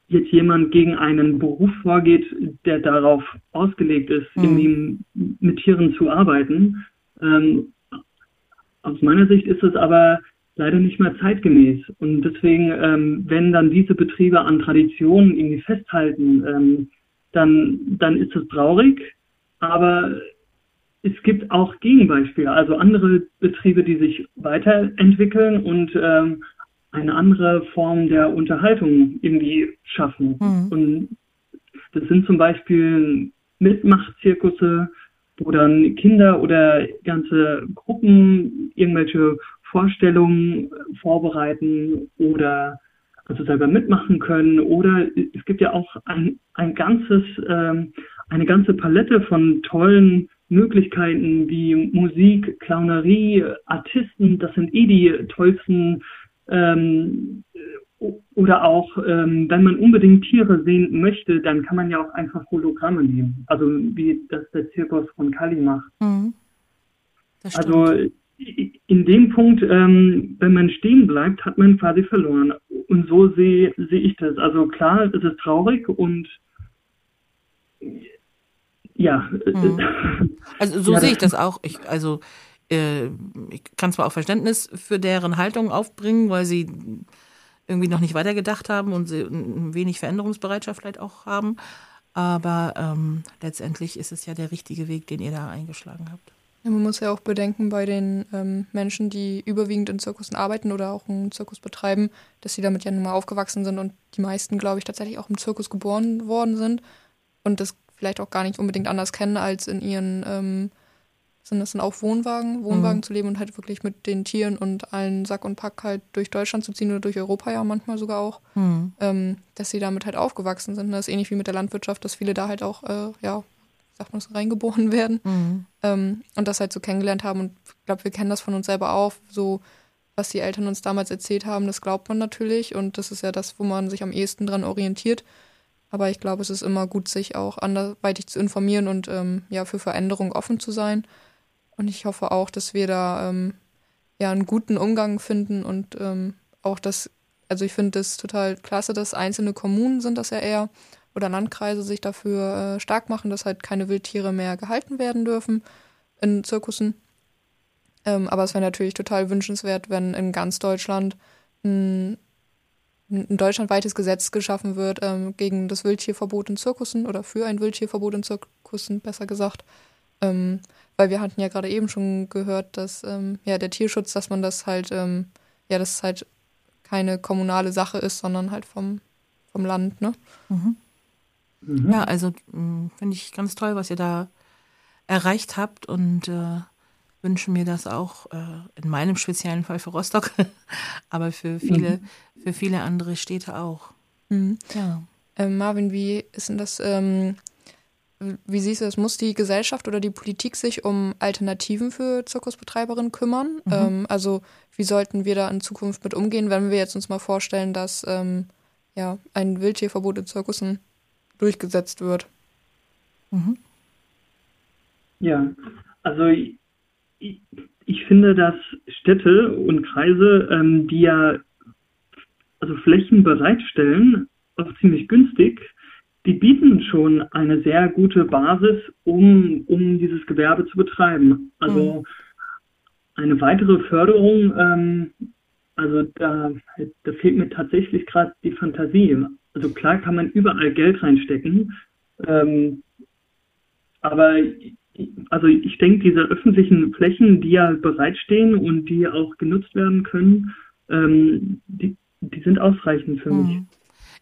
jetzt jemand gegen einen Beruf vorgeht, der darauf ausgelegt ist, mhm. irgendwie mit Tieren zu arbeiten. Ähm, aus meiner Sicht ist es aber leider nicht mehr zeitgemäß. Und deswegen, ähm, wenn dann diese Betriebe an Traditionen irgendwie festhalten, ähm, dann, dann ist es traurig. Aber es gibt auch Gegenbeispiele, also andere Betriebe, die sich weiterentwickeln und ähm, eine andere Form der Unterhaltung irgendwie schaffen. Mhm. Und das sind zum Beispiel Mitmachzirkusse, wo dann Kinder oder ganze Gruppen irgendwelche Vorstellungen vorbereiten oder also selber mitmachen können. Oder es gibt ja auch ein, ein ganzes, ähm, eine ganze Palette von tollen Möglichkeiten wie Musik, Clownerie, Artisten. Das sind eh die tollsten ähm, oder auch, ähm, wenn man unbedingt Tiere sehen möchte, dann kann man ja auch einfach Hologramme nehmen. Also wie das der Zirkus von Kali macht. Mhm. Also in dem Punkt, ähm, wenn man stehen bleibt, hat man quasi verloren. Und so sehe seh ich das. Also klar, es ist traurig und ja. Mhm. Also so ja, sehe ich das auch. Ich, also äh, ich kann zwar auch Verständnis für deren Haltung aufbringen, weil sie irgendwie noch nicht weitergedacht haben und sie ein wenig Veränderungsbereitschaft vielleicht auch haben. Aber ähm, letztendlich ist es ja der richtige Weg, den ihr da eingeschlagen habt. Ja, man muss ja auch bedenken bei den ähm, Menschen, die überwiegend in Zirkussen arbeiten oder auch einen Zirkus betreiben, dass sie damit ja nun mal aufgewachsen sind und die meisten, glaube ich, tatsächlich auch im Zirkus geboren worden sind und das vielleicht auch gar nicht unbedingt anders kennen als in ihren ähm, sind das dann auch Wohnwagen, Wohnwagen mhm. zu leben und halt wirklich mit den Tieren und allen Sack und Pack halt durch Deutschland zu ziehen oder durch Europa ja manchmal sogar auch, mhm. ähm, dass sie damit halt aufgewachsen sind. Das ist ähnlich wie mit der Landwirtschaft, dass viele da halt auch, äh, ja, sagt man so, reingeboren werden mhm. ähm, und das halt so kennengelernt haben. Und ich glaube, wir kennen das von uns selber auch, so was die Eltern uns damals erzählt haben, das glaubt man natürlich und das ist ja das, wo man sich am ehesten dran orientiert. Aber ich glaube, es ist immer gut, sich auch anderweitig zu informieren und ähm, ja, für Veränderung offen zu sein. Und ich hoffe auch, dass wir da ähm, ja einen guten Umgang finden und ähm, auch das, also ich finde das total klasse, dass einzelne Kommunen sind das ja eher oder Landkreise sich dafür äh, stark machen, dass halt keine Wildtiere mehr gehalten werden dürfen in Zirkussen. Ähm, aber es wäre natürlich total wünschenswert, wenn in ganz Deutschland ein, ein deutschlandweites Gesetz geschaffen wird ähm, gegen das Wildtierverbot in Zirkussen oder für ein Wildtierverbot in Zirkussen, besser gesagt. Ähm, weil wir hatten ja gerade eben schon gehört, dass ähm, ja der Tierschutz, dass man das halt, ähm, ja, das halt keine kommunale Sache ist, sondern halt vom, vom Land, ne? Mhm. Mhm. Ja, also finde ich ganz toll, was ihr da erreicht habt und äh, wünsche mir das auch äh, in meinem speziellen Fall für Rostock, aber für viele, mhm. für viele andere Städte auch. Mhm. Ja. Ähm, Marvin, wie ist denn das? Ähm, wie siehst du das? Muss die Gesellschaft oder die Politik sich um Alternativen für Zirkusbetreiberinnen kümmern? Mhm. Ähm, also wie sollten wir da in Zukunft mit umgehen, wenn wir jetzt uns mal vorstellen, dass ähm, ja, ein Wildtierverbot in Zirkussen durchgesetzt wird? Mhm. Ja, also ich, finde, dass Städte und Kreise, ähm, die ja also Flächen bereitstellen, auch ziemlich günstig, die bieten schon eine sehr gute Basis, um, um dieses Gewerbe zu betreiben. Also mhm. eine weitere Förderung, ähm, also da, da fehlt mir tatsächlich gerade die Fantasie. Also klar kann man überall Geld reinstecken, ähm, aber also ich denke, diese öffentlichen Flächen, die ja bereitstehen und die auch genutzt werden können, ähm, die, die sind ausreichend für mhm. mich.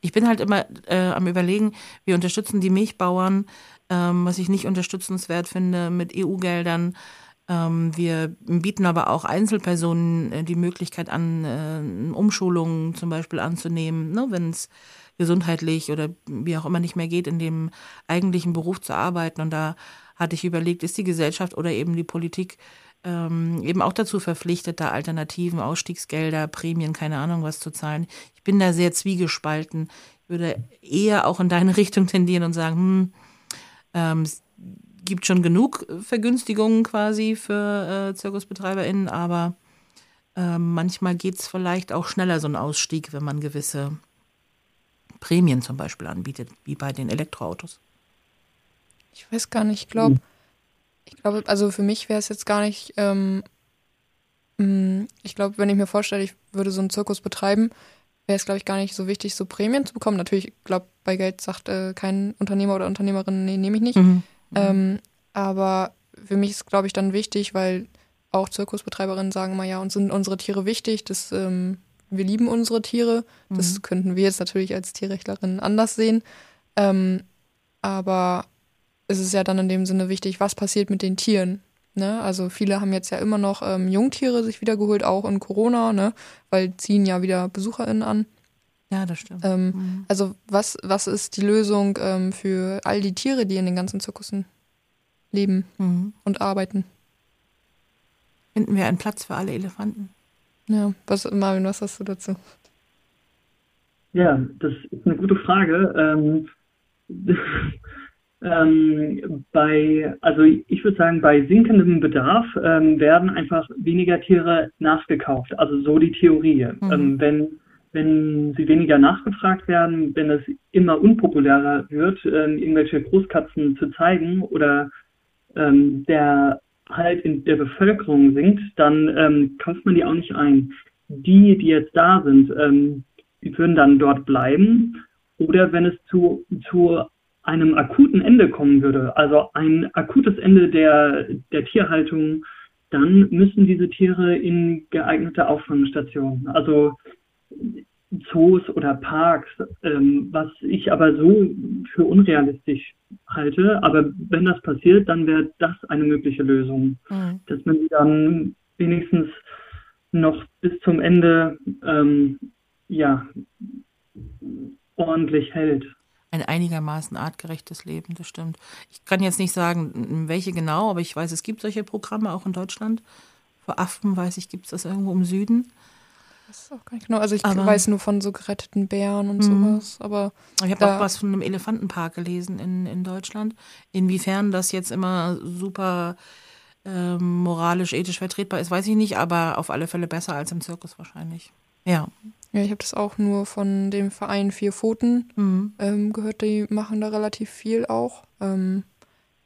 Ich bin halt immer äh, am Überlegen, wir unterstützen die Milchbauern, ähm, was ich nicht unterstützenswert finde mit EU-Geldern. Ähm, wir bieten aber auch Einzelpersonen äh, die Möglichkeit an, äh, Umschulungen zum Beispiel anzunehmen, ne, wenn es gesundheitlich oder wie auch immer nicht mehr geht, in dem eigentlichen Beruf zu arbeiten. Und da hatte ich überlegt, ist die Gesellschaft oder eben die Politik ähm, eben auch dazu verpflichtet, da Alternativen, Ausstiegsgelder, Prämien, keine Ahnung was zu zahlen. Ich bin da sehr zwiegespalten. Ich würde eher auch in deine Richtung tendieren und sagen, hm, ähm, gibt schon genug Vergünstigungen quasi für äh, ZirkusbetreiberInnen, aber äh, manchmal geht es vielleicht auch schneller, so ein Ausstieg, wenn man gewisse Prämien zum Beispiel anbietet, wie bei den Elektroautos. Ich weiß gar nicht, ich glaube, ich glaube, also für mich wäre es jetzt gar nicht, ähm, mm, ich glaube, wenn ich mir vorstelle, ich würde so einen Zirkus betreiben, wäre es, glaube ich, gar nicht so wichtig, so Prämien zu bekommen. Natürlich, ich glaube, bei Geld sagt äh, kein Unternehmer oder Unternehmerin, nee, nehme ich nicht. Mhm. Ähm, aber für mich ist, glaube ich, dann wichtig, weil auch Zirkusbetreiberinnen sagen immer, ja, uns sind unsere Tiere wichtig, das, ähm, wir lieben unsere Tiere. Das mhm. könnten wir jetzt natürlich als Tierrechtlerinnen anders sehen. Ähm, aber es ist ja dann in dem Sinne wichtig, was passiert mit den Tieren. Ne? Also viele haben jetzt ja immer noch ähm, Jungtiere sich wiedergeholt, auch in Corona, ne? weil ziehen ja wieder BesucherInnen an. Ja, das stimmt. Ähm, mhm. Also was, was ist die Lösung ähm, für all die Tiere, die in den ganzen Zirkussen leben mhm. und arbeiten? Finden wir einen Platz für alle Elefanten? Ja, was, Marvin, was hast du dazu? Ja, das ist eine gute Frage. Ähm, bei, also ich würde sagen, bei sinkendem Bedarf ähm, werden einfach weniger Tiere nachgekauft. Also so die Theorie. Mhm. Ähm, wenn, wenn sie weniger nachgefragt werden, wenn es immer unpopulärer wird, ähm, irgendwelche Großkatzen zu zeigen oder ähm, der halt in der Bevölkerung sinkt, dann ähm, kauft man die auch nicht ein. Die, die jetzt da sind, die würden dann dort bleiben. Oder wenn es zu, zu einem akuten Ende kommen würde, also ein akutes Ende der, der Tierhaltung, dann müssen diese Tiere in geeignete Auffangstationen, also Zoos oder Parks, ähm, was ich aber so für unrealistisch halte. Aber wenn das passiert, dann wäre das eine mögliche Lösung, mhm. dass man sie dann wenigstens noch bis zum Ende ähm, ja ordentlich hält ein einigermaßen artgerechtes Leben, das stimmt. Ich kann jetzt nicht sagen, welche genau, aber ich weiß, es gibt solche Programme auch in Deutschland. Für Affen weiß ich, gibt es das irgendwo im Süden. Das ist auch gar nicht genau. Also ich aber, weiß nur von so geretteten Bären und mhm. sowas. Aber ich habe auch was von einem Elefantenpark gelesen in, in Deutschland. Inwiefern das jetzt immer super ähm, moralisch, ethisch vertretbar ist, weiß ich nicht, aber auf alle Fälle besser als im Zirkus wahrscheinlich. Ja. Ja, ich habe das auch nur von dem Verein Vier Pfoten mhm. ähm, gehört. Die machen da relativ viel auch. Ähm,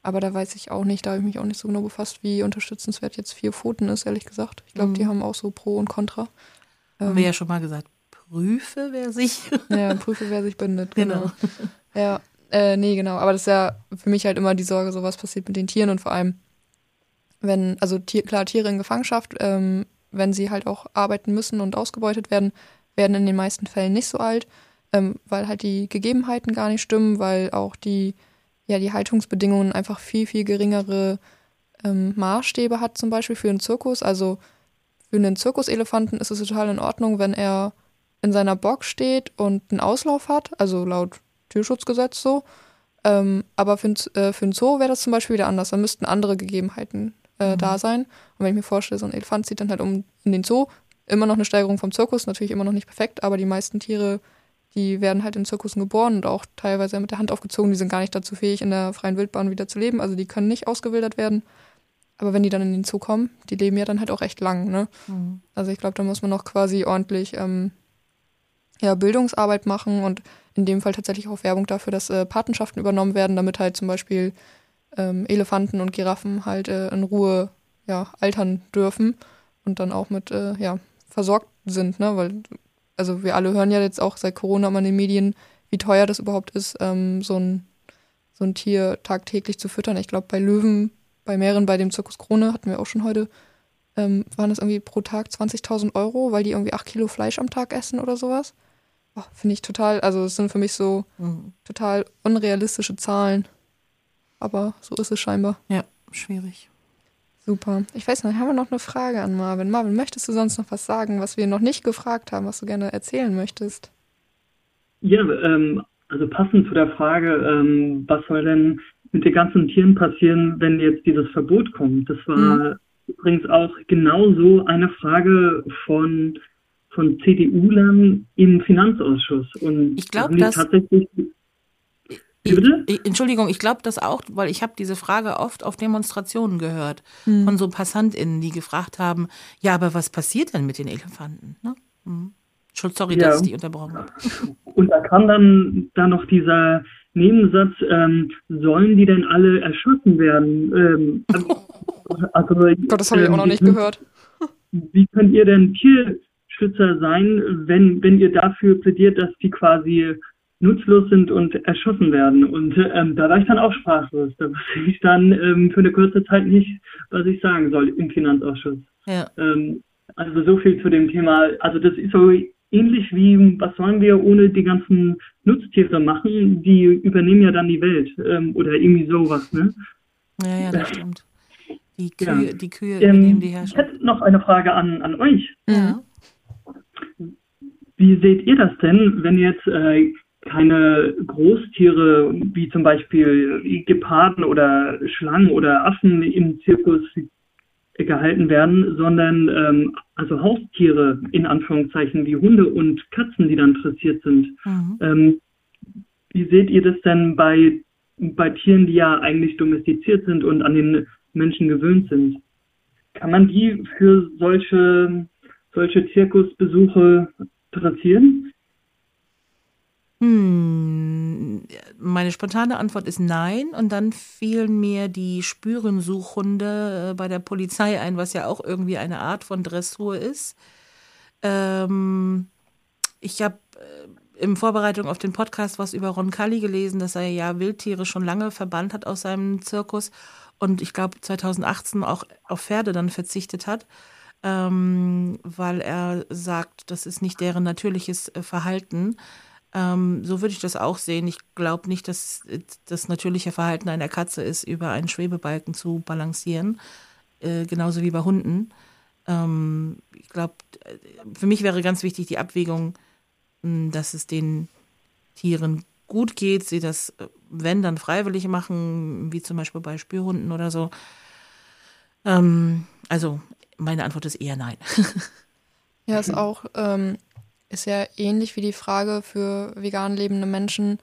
aber da weiß ich auch nicht, da habe ich mich auch nicht so genau befasst, wie unterstützenswert jetzt Vier Pfoten ist, ehrlich gesagt. Ich glaube, mhm. die haben auch so Pro und Contra. Ähm, haben wir ja schon mal gesagt, prüfe, wer sich. ja, prüfe, wer sich bindet, genau. genau. Ja, äh, nee, genau. Aber das ist ja für mich halt immer die Sorge, so was passiert mit den Tieren und vor allem, wenn, also Tier, klar, Tiere in Gefangenschaft, ähm, wenn sie halt auch arbeiten müssen und ausgebeutet werden, werden in den meisten Fällen nicht so alt, ähm, weil halt die Gegebenheiten gar nicht stimmen, weil auch die, ja, die Haltungsbedingungen einfach viel, viel geringere ähm, Maßstäbe hat, zum Beispiel für einen Zirkus. Also für einen Zirkuselefanten ist es total in Ordnung, wenn er in seiner Box steht und einen Auslauf hat, also laut Tierschutzgesetz so. Ähm, aber für, äh, für einen Zoo wäre das zum Beispiel wieder anders. Da müssten andere Gegebenheiten äh, mhm. da sein. Und wenn ich mir vorstelle, so ein Elefant zieht dann halt um in den Zoo, immer noch eine Steigerung vom Zirkus, natürlich immer noch nicht perfekt, aber die meisten Tiere, die werden halt in Zirkussen geboren und auch teilweise mit der Hand aufgezogen, die sind gar nicht dazu fähig, in der freien Wildbahn wieder zu leben, also die können nicht ausgewildert werden. Aber wenn die dann in den Zoo kommen, die leben ja dann halt auch echt lang, ne? Mhm. Also ich glaube, da muss man noch quasi ordentlich ähm, ja, Bildungsarbeit machen und in dem Fall tatsächlich auch Werbung dafür, dass äh, Patenschaften übernommen werden, damit halt zum Beispiel ähm, Elefanten und Giraffen halt äh, in Ruhe ja, altern dürfen und dann auch mit äh, ja, versorgt sind, ne? Weil, also wir alle hören ja jetzt auch seit Corona mal in den Medien, wie teuer das überhaupt ist, ähm, so, ein, so ein Tier tagtäglich zu füttern. Ich glaube, bei Löwen, bei mehreren, bei dem Zirkus Krone hatten wir auch schon heute, ähm, waren das irgendwie pro Tag 20.000 Euro, weil die irgendwie 8 Kilo Fleisch am Tag essen oder sowas. Oh, Finde ich total, also es sind für mich so mhm. total unrealistische Zahlen. Aber so ist es scheinbar. Ja, schwierig. Super. Ich weiß noch, haben wir noch eine Frage an Marvin. Marvin, möchtest du sonst noch was sagen, was wir noch nicht gefragt haben, was du gerne erzählen möchtest? Ja, ähm, also passend zu der Frage, ähm, was soll denn mit den ganzen Tieren passieren, wenn jetzt dieses Verbot kommt? Das war mhm. übrigens auch genauso eine Frage von, von CDU-Lern im Finanzausschuss. Und ich glaube, dass. Tatsächlich Ich, Entschuldigung, ich glaube das auch, weil ich habe diese Frage oft auf Demonstrationen gehört hm. von so PassantInnen, die gefragt haben, ja, aber was passiert denn mit den Elefanten? Ne? Hm. Sorry, ja. dass ich die unterbrochen habe. Und da kam dann da noch dieser Nebensatz, ähm, sollen die denn alle erschossen werden? Ähm, also, Gott, das habe ich auch noch ähm, nicht gehört. Wie könnt ihr denn Tierschützer sein, wenn, wenn ihr dafür plädiert, dass die quasi nutzlos sind und erschossen werden. Und ähm, da war ich dann auch sprachlos. Da wusste ich dann ähm, für eine kurze Zeit nicht, was ich sagen soll im Finanzausschuss. Ja. Ähm, also so viel zu dem Thema. Also das ist so ähnlich wie, was sollen wir ohne die ganzen Nutztiere machen? Die übernehmen ja dann die Welt ähm, oder irgendwie sowas. Ne? Ja, ja, das stimmt. Die Kühe, ja. die Kühe ähm, übernehmen die Herrschaft. Ich hätte noch eine Frage an, an euch. Ja. Wie seht ihr das denn, wenn jetzt äh, keine Großtiere wie zum Beispiel Geparden oder Schlangen oder Affen im Zirkus gehalten werden, sondern ähm, also Haustiere in Anführungszeichen wie Hunde und Katzen, die dann interessiert sind. Mhm. Ähm, wie seht ihr das denn bei, bei Tieren, die ja eigentlich domestiziert sind und an den Menschen gewöhnt sind? Kann man die für solche, solche Zirkusbesuche interessieren? Meine spontane Antwort ist nein. Und dann fielen mir die Spürensuchhunde äh, bei der Polizei ein, was ja auch irgendwie eine Art von Dressur ist. Ähm, ich habe äh, in Vorbereitung auf den Podcast was über Ron Kalli gelesen, dass er ja Wildtiere schon lange verbannt hat aus seinem Zirkus und ich glaube 2018 auch auf Pferde dann verzichtet hat. Ähm, weil er sagt, das ist nicht deren natürliches äh, Verhalten. Ähm, so würde ich das auch sehen. Ich glaube nicht, dass das natürliche Verhalten einer Katze ist, über einen Schwebebalken zu balancieren, äh, genauso wie bei Hunden. Ähm, ich glaube, für mich wäre ganz wichtig die Abwägung, hm, dass es den Tieren gut geht, sie das, äh, wenn, dann freiwillig machen, wie zum Beispiel bei Spürhunden oder so. Ähm, also meine Antwort ist eher nein. ja, ist auch ähm, ist ja ähnlich wie die Frage für vegan lebende Menschen,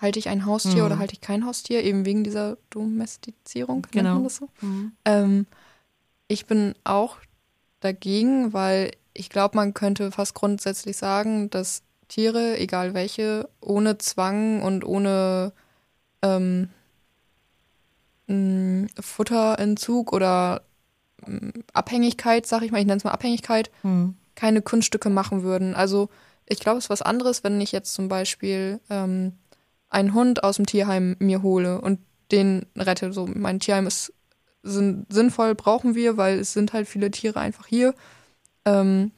halte ich ein Haustier mhm. oder halte ich kein Haustier, eben wegen dieser Domestizierung, genau. nennt man das so? Mhm. Ähm, ich bin auch dagegen, weil ich glaube, man könnte fast grundsätzlich sagen, dass Tiere, egal welche, ohne Zwang und ohne ähm, Futterentzug oder Abhängigkeit, sag ich mal, ich nenne es mal Abhängigkeit, mhm keine Kunststücke machen würden. Also ich glaube, es ist was anderes, wenn ich jetzt zum Beispiel ähm, einen Hund aus dem Tierheim mir hole und den rette. So, mein Tierheim ist sind, sinnvoll, brauchen wir, weil es sind halt viele Tiere einfach hier. Ähm,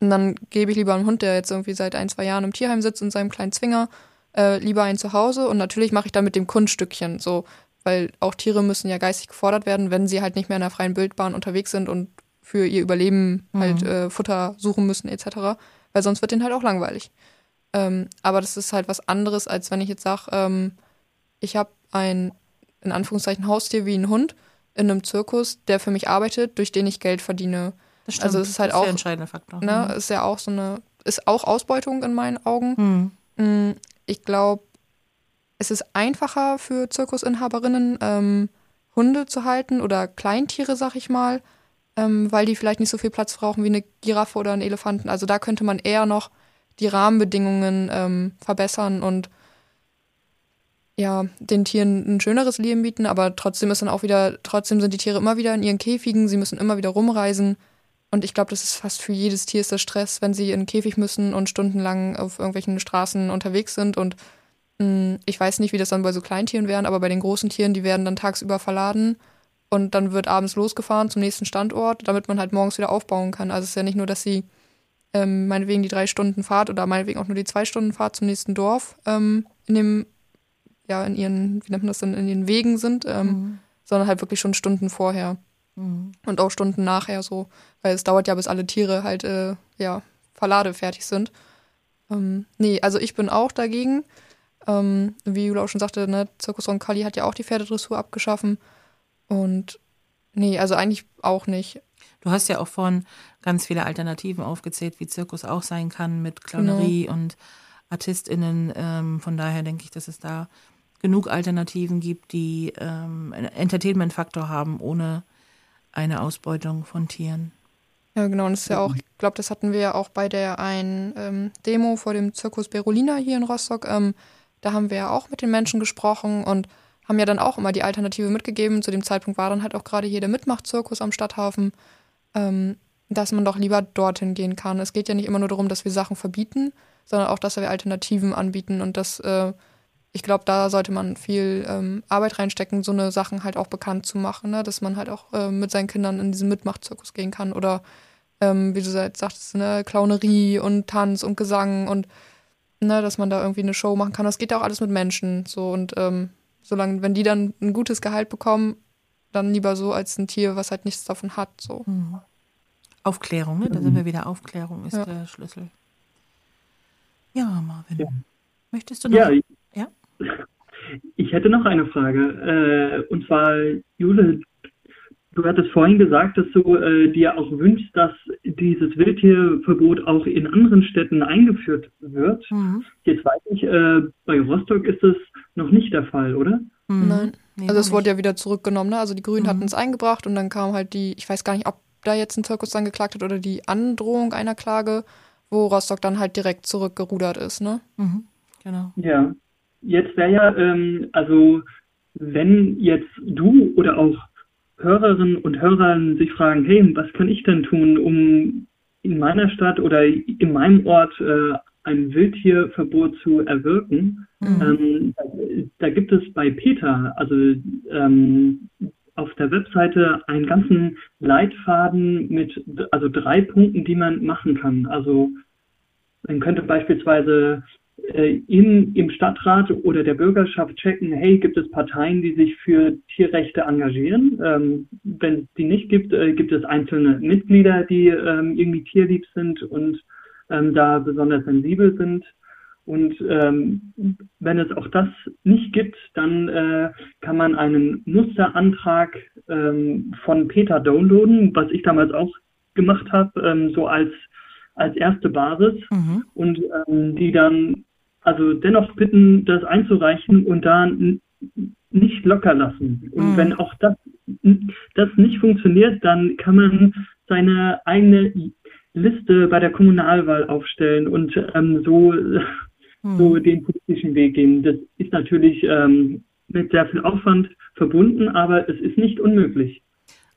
und dann gebe ich lieber einen Hund, der jetzt irgendwie seit ein, zwei Jahren im Tierheim sitzt in seinem kleinen Zwinger, äh, lieber einen zu Hause. Und natürlich mache ich dann mit dem Kunststückchen so, weil auch Tiere müssen ja geistig gefordert werden, wenn sie halt nicht mehr in der freien Bildbahn unterwegs sind und für ihr Überleben halt mhm. äh, Futter suchen müssen etc. Weil sonst wird denen halt auch langweilig. Ähm, aber das ist halt was anderes, als wenn ich jetzt sage, ähm, ich habe ein, in Anführungszeichen, Haustier wie ein Hund in einem Zirkus, der für mich arbeitet, durch den ich Geld verdiene. Das stimmt. Also es ist halt das ist auch. Der entscheidende Faktor. Ne, mhm. Ist ja auch so eine, ist auch Ausbeutung in meinen Augen. Mhm. Ich glaube, es ist einfacher für Zirkusinhaberinnen, ähm, Hunde zu halten oder Kleintiere, sag ich mal, ähm, weil die vielleicht nicht so viel Platz brauchen wie eine Giraffe oder ein Elefanten. Also da könnte man eher noch die Rahmenbedingungen ähm, verbessern und ja, den Tieren ein schöneres Leben bieten, aber trotzdem ist dann auch wieder, trotzdem sind die Tiere immer wieder in ihren Käfigen, sie müssen immer wieder rumreisen. Und ich glaube, das ist fast für jedes Tier ist das Stress, wenn sie in den Käfig müssen und stundenlang auf irgendwelchen Straßen unterwegs sind. Und mh, hm, ich weiß nicht, wie das dann bei so Kleintieren wären, aber bei den großen Tieren, die werden dann tagsüber verladen und dann wird abends losgefahren zum nächsten Standort, damit man halt morgens wieder aufbauen kann. Also es ist ja nicht nur, dass sie ähm, meinetwegen die drei Stunden Fahrt oder meinetwegen auch nur die zwei Stunden Fahrt zum nächsten Dorf ähm, in dem, ja, in ihren, wie nennt man das denn, in ihren Wegen sind, ähm, mhm. sondern halt wirklich schon Stunden vorher. Mhm. Und auch Stunden nachher so. Weil es dauert ja, bis alle Tiere halt, äh, ja, verladefertig sind. Ähm, nee, also ich bin auch dagegen. Ähm, wie Jula auch schon sagte, ne, Zirkus Roncalli hat ja auch die Pferdedressur abgeschaffen. Und nee, also eigentlich auch nicht. Du hast ja auch vorhin ganz viele Alternativen aufgezählt, wie Zirkus auch sein kann mit Clownerie genau. und ArtistInnen. Ähm, von daher denke ich, dass es da genug Alternativen gibt, die ähm, einen Entertainment-Faktor haben, ohne eine Ausbeutung von Tieren. Ja, genau. Und das ist ja auch, ich glaube, das hatten wir ja auch bei der einen ähm, Demo vor dem Zirkus Berolina hier in Rostock. Ähm, da haben wir ja auch mit den Menschen gesprochen und haben ja dann auch immer die Alternative mitgegeben. Zu dem Zeitpunkt war dann halt auch gerade hier der Mitmachtzirkus am Stadthafen, ähm, dass man doch lieber dorthin gehen kann. Es geht ja nicht immer nur darum, dass wir Sachen verbieten, sondern auch, dass wir Alternativen anbieten und das äh, ich glaube, da sollte man viel ähm, Arbeit reinstecken, so eine Sachen halt auch bekannt zu machen, ne? dass man halt auch äh, mit seinen Kindern in diesen Mitmachzirkus gehen kann oder ähm, wie du sagtest, ne, Clownerie und Tanz und Gesang und ne, dass man da irgendwie eine Show machen kann. Das geht ja auch alles mit Menschen so und ähm, solange, wenn die dann ein gutes Gehalt bekommen, dann lieber so als ein Tier, was halt nichts davon hat. So. Mhm. Aufklärung, ne? Da sind wir wieder. Aufklärung ist ja. der Schlüssel. Ja, Marvin. Ja. Möchtest du noch? Ja, ja? Ich hätte noch eine Frage. Äh, und zwar, Jule, du hattest vorhin gesagt, dass du äh, dir auch wünschst, dass dieses Wildtierverbot auch in anderen Städten eingeführt wird. Mhm. Jetzt weiß ich, äh, bei Rostock ist das noch nicht der Fall, oder? Mhm. Nein. Nee, also es wurde ja wieder zurückgenommen. Ne? Also die Grünen mhm. hatten es eingebracht und dann kam halt die, ich weiß gar nicht, ob da jetzt ein Zirkus dann geklagt hat oder die Androhung einer Klage, wo Rostock dann halt direkt zurückgerudert ist. Ne? Mhm. Genau. Ja. Jetzt wäre ja, ähm, also wenn jetzt du oder auch Hörerinnen und Hörer sich fragen, hey, was kann ich denn tun, um in meiner Stadt oder in meinem Ort äh, ein Wildtierverbot zu erwirken, mhm. ähm, da, gibt es bei Peter, also ähm, auf der Webseite einen ganzen Leitfaden mit also drei Punkten, die man machen kann. Also man könnte beispielsweise äh, in, im Stadtrat oder der Bürgerschaft checken, hey, gibt es Parteien, die sich für Tierrechte engagieren? Ähm, wenn es die nicht gibt, äh, gibt es einzelne Mitglieder, die ähm, irgendwie tierlieb sind und ähm, da besonders sensibel sind. Und ähm, wenn es auch das nicht gibt, dann äh, kann man einen Musterantrag ähm, von Peter downloaden, was ich damals auch gemacht habe, ähm, so als als erste Basis mhm. und ähm, die dann also dennoch bitten, das einzureichen und da nicht locker lassen. Und mhm. wenn auch das, das nicht funktioniert, dann kann man seine eigene Liste bei der Kommunalwahl aufstellen und ähm, so, mhm. so den politischen Weg gehen. Das ist natürlich ähm, mit sehr viel Aufwand verbunden, aber es ist nicht unmöglich.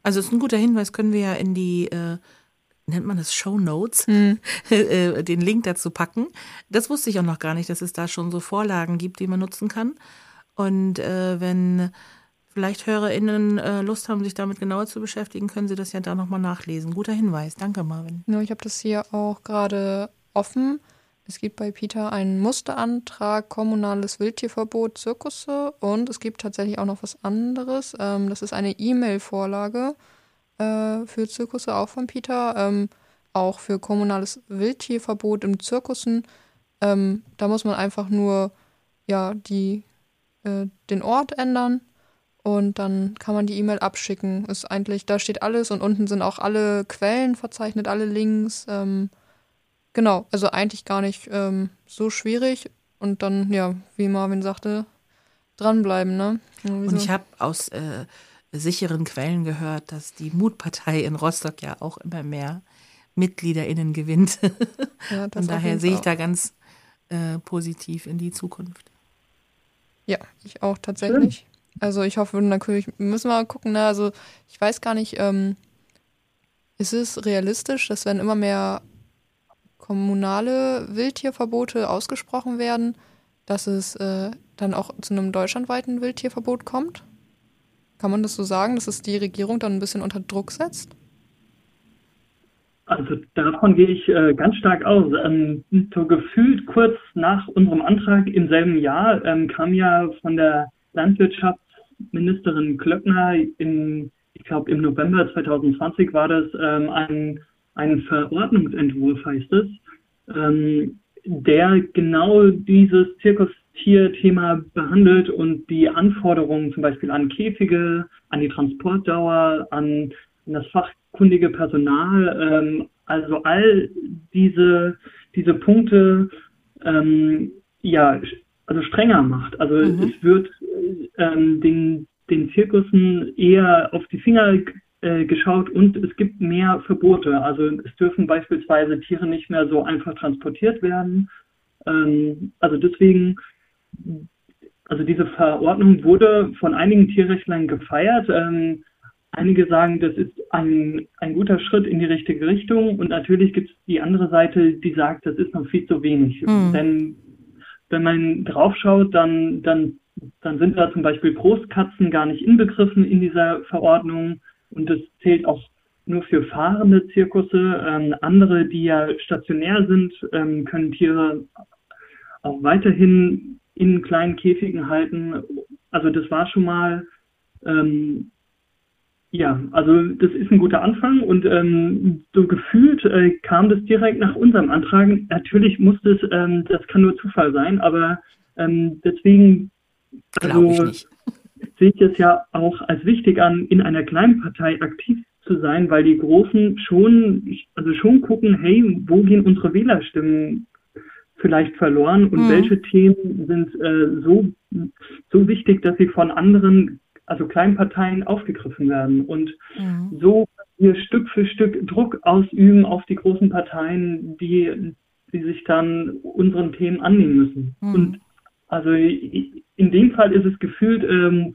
Also es ist ein guter Hinweis, können wir ja in die äh, nennt man das Show Notes, mhm. den Link dazu packen. Das wusste ich auch noch gar nicht, dass es da schon so Vorlagen gibt, die man nutzen kann. Und äh, wenn vielleicht HörerInnen äh, Lust haben, sich damit genauer zu beschäftigen, können sie das ja da nochmal nachlesen. Guter Hinweis. Danke, Marvin. Ja, ich habe das hier auch gerade offen. Es gibt bei Peter einen Musterantrag kommunales Wildtierverbot Zirkusse und es gibt tatsächlich auch noch was anderes. Ähm, das ist eine E-Mail-Vorlage äh, für Zirkusse, auch von Peter. Ähm, auch für kommunales Wildtierverbot im Zirkussen. Ähm, da muss man einfach nur ja, die, äh, den Ort ändern und dann kann man die E-Mail abschicken. Ist eigentlich, da steht alles und unten sind auch alle Quellen verzeichnet, alle Links. Ähm, genau, also eigentlich gar nicht ähm, so schwierig. Und dann, ja, wie Marvin sagte, dranbleiben, ne? Und ich habe aus äh, sicheren Quellen gehört, dass die Mutpartei in Rostock ja auch immer mehr MitgliederInnen gewinnt. Ja, Von daher sehe ich da ganz äh, positiv in die Zukunft. Ja, ich auch tatsächlich. Also ich hoffe natürlich, müssen wir mal gucken, ne? also ich weiß gar nicht, ähm, ist es realistisch, dass wenn immer mehr kommunale Wildtierverbote ausgesprochen werden, dass es äh, dann auch zu einem deutschlandweiten Wildtierverbot kommt? Kann man das so sagen, dass es die Regierung dann ein bisschen unter Druck setzt? Also davon gehe ich äh, ganz stark aus. Ähm, so gefühlt kurz nach unserem Antrag im selben Jahr ähm, kam ja von der Landwirtschaftsministerin Klöckner im, ich glaube im November 2020 war das, ähm, ein, ein Verordnungsentwurf heißt es, ähm, der genau dieses Zirkus Tierthema behandelt und die Anforderungen zum Beispiel an Käfige, an die Transportdauer, an, an das fachkundige Personal, ähm, also all diese, diese Punkte ähm, ja, also strenger macht. Also mhm. es wird ähm, den, den Zirkussen eher auf die Finger äh, geschaut und es gibt mehr Verbote. Also es dürfen beispielsweise Tiere nicht mehr so einfach transportiert werden. Ähm, also deswegen, also diese Verordnung wurde von einigen Tierrechtlern gefeiert. Ähm, einige sagen, das ist ein, ein guter Schritt in die richtige Richtung und natürlich gibt es die andere Seite, die sagt, das ist noch viel zu wenig. Mhm. Denn wenn man draufschaut, dann, dann, dann sind da zum Beispiel Großkatzen gar nicht inbegriffen in dieser Verordnung und das zählt auch nur für fahrende Zirkusse. Ähm, andere, die ja stationär sind, ähm, können Tiere auch weiterhin in kleinen Käfigen halten. Also das war schon mal, ähm, ja, also das ist ein guter Anfang und ähm, so gefühlt äh, kam das direkt nach unserem Antrag. Natürlich musste es, ähm, das kann nur Zufall sein, aber ähm, deswegen also, sehe ich es ja auch als wichtig an, in einer kleinen Partei aktiv zu sein, weil die Großen schon, also schon gucken, hey, wo gehen unsere Wählerstimmen vielleicht verloren und mhm. welche Themen sind äh, so, so wichtig, dass sie von anderen, also kleinen Parteien aufgegriffen werden. Und mhm. so wir Stück für Stück Druck ausüben auf die großen Parteien, die, die sich dann unseren Themen annehmen müssen. Mhm. Und also in dem Fall ist es gefühlt ähm,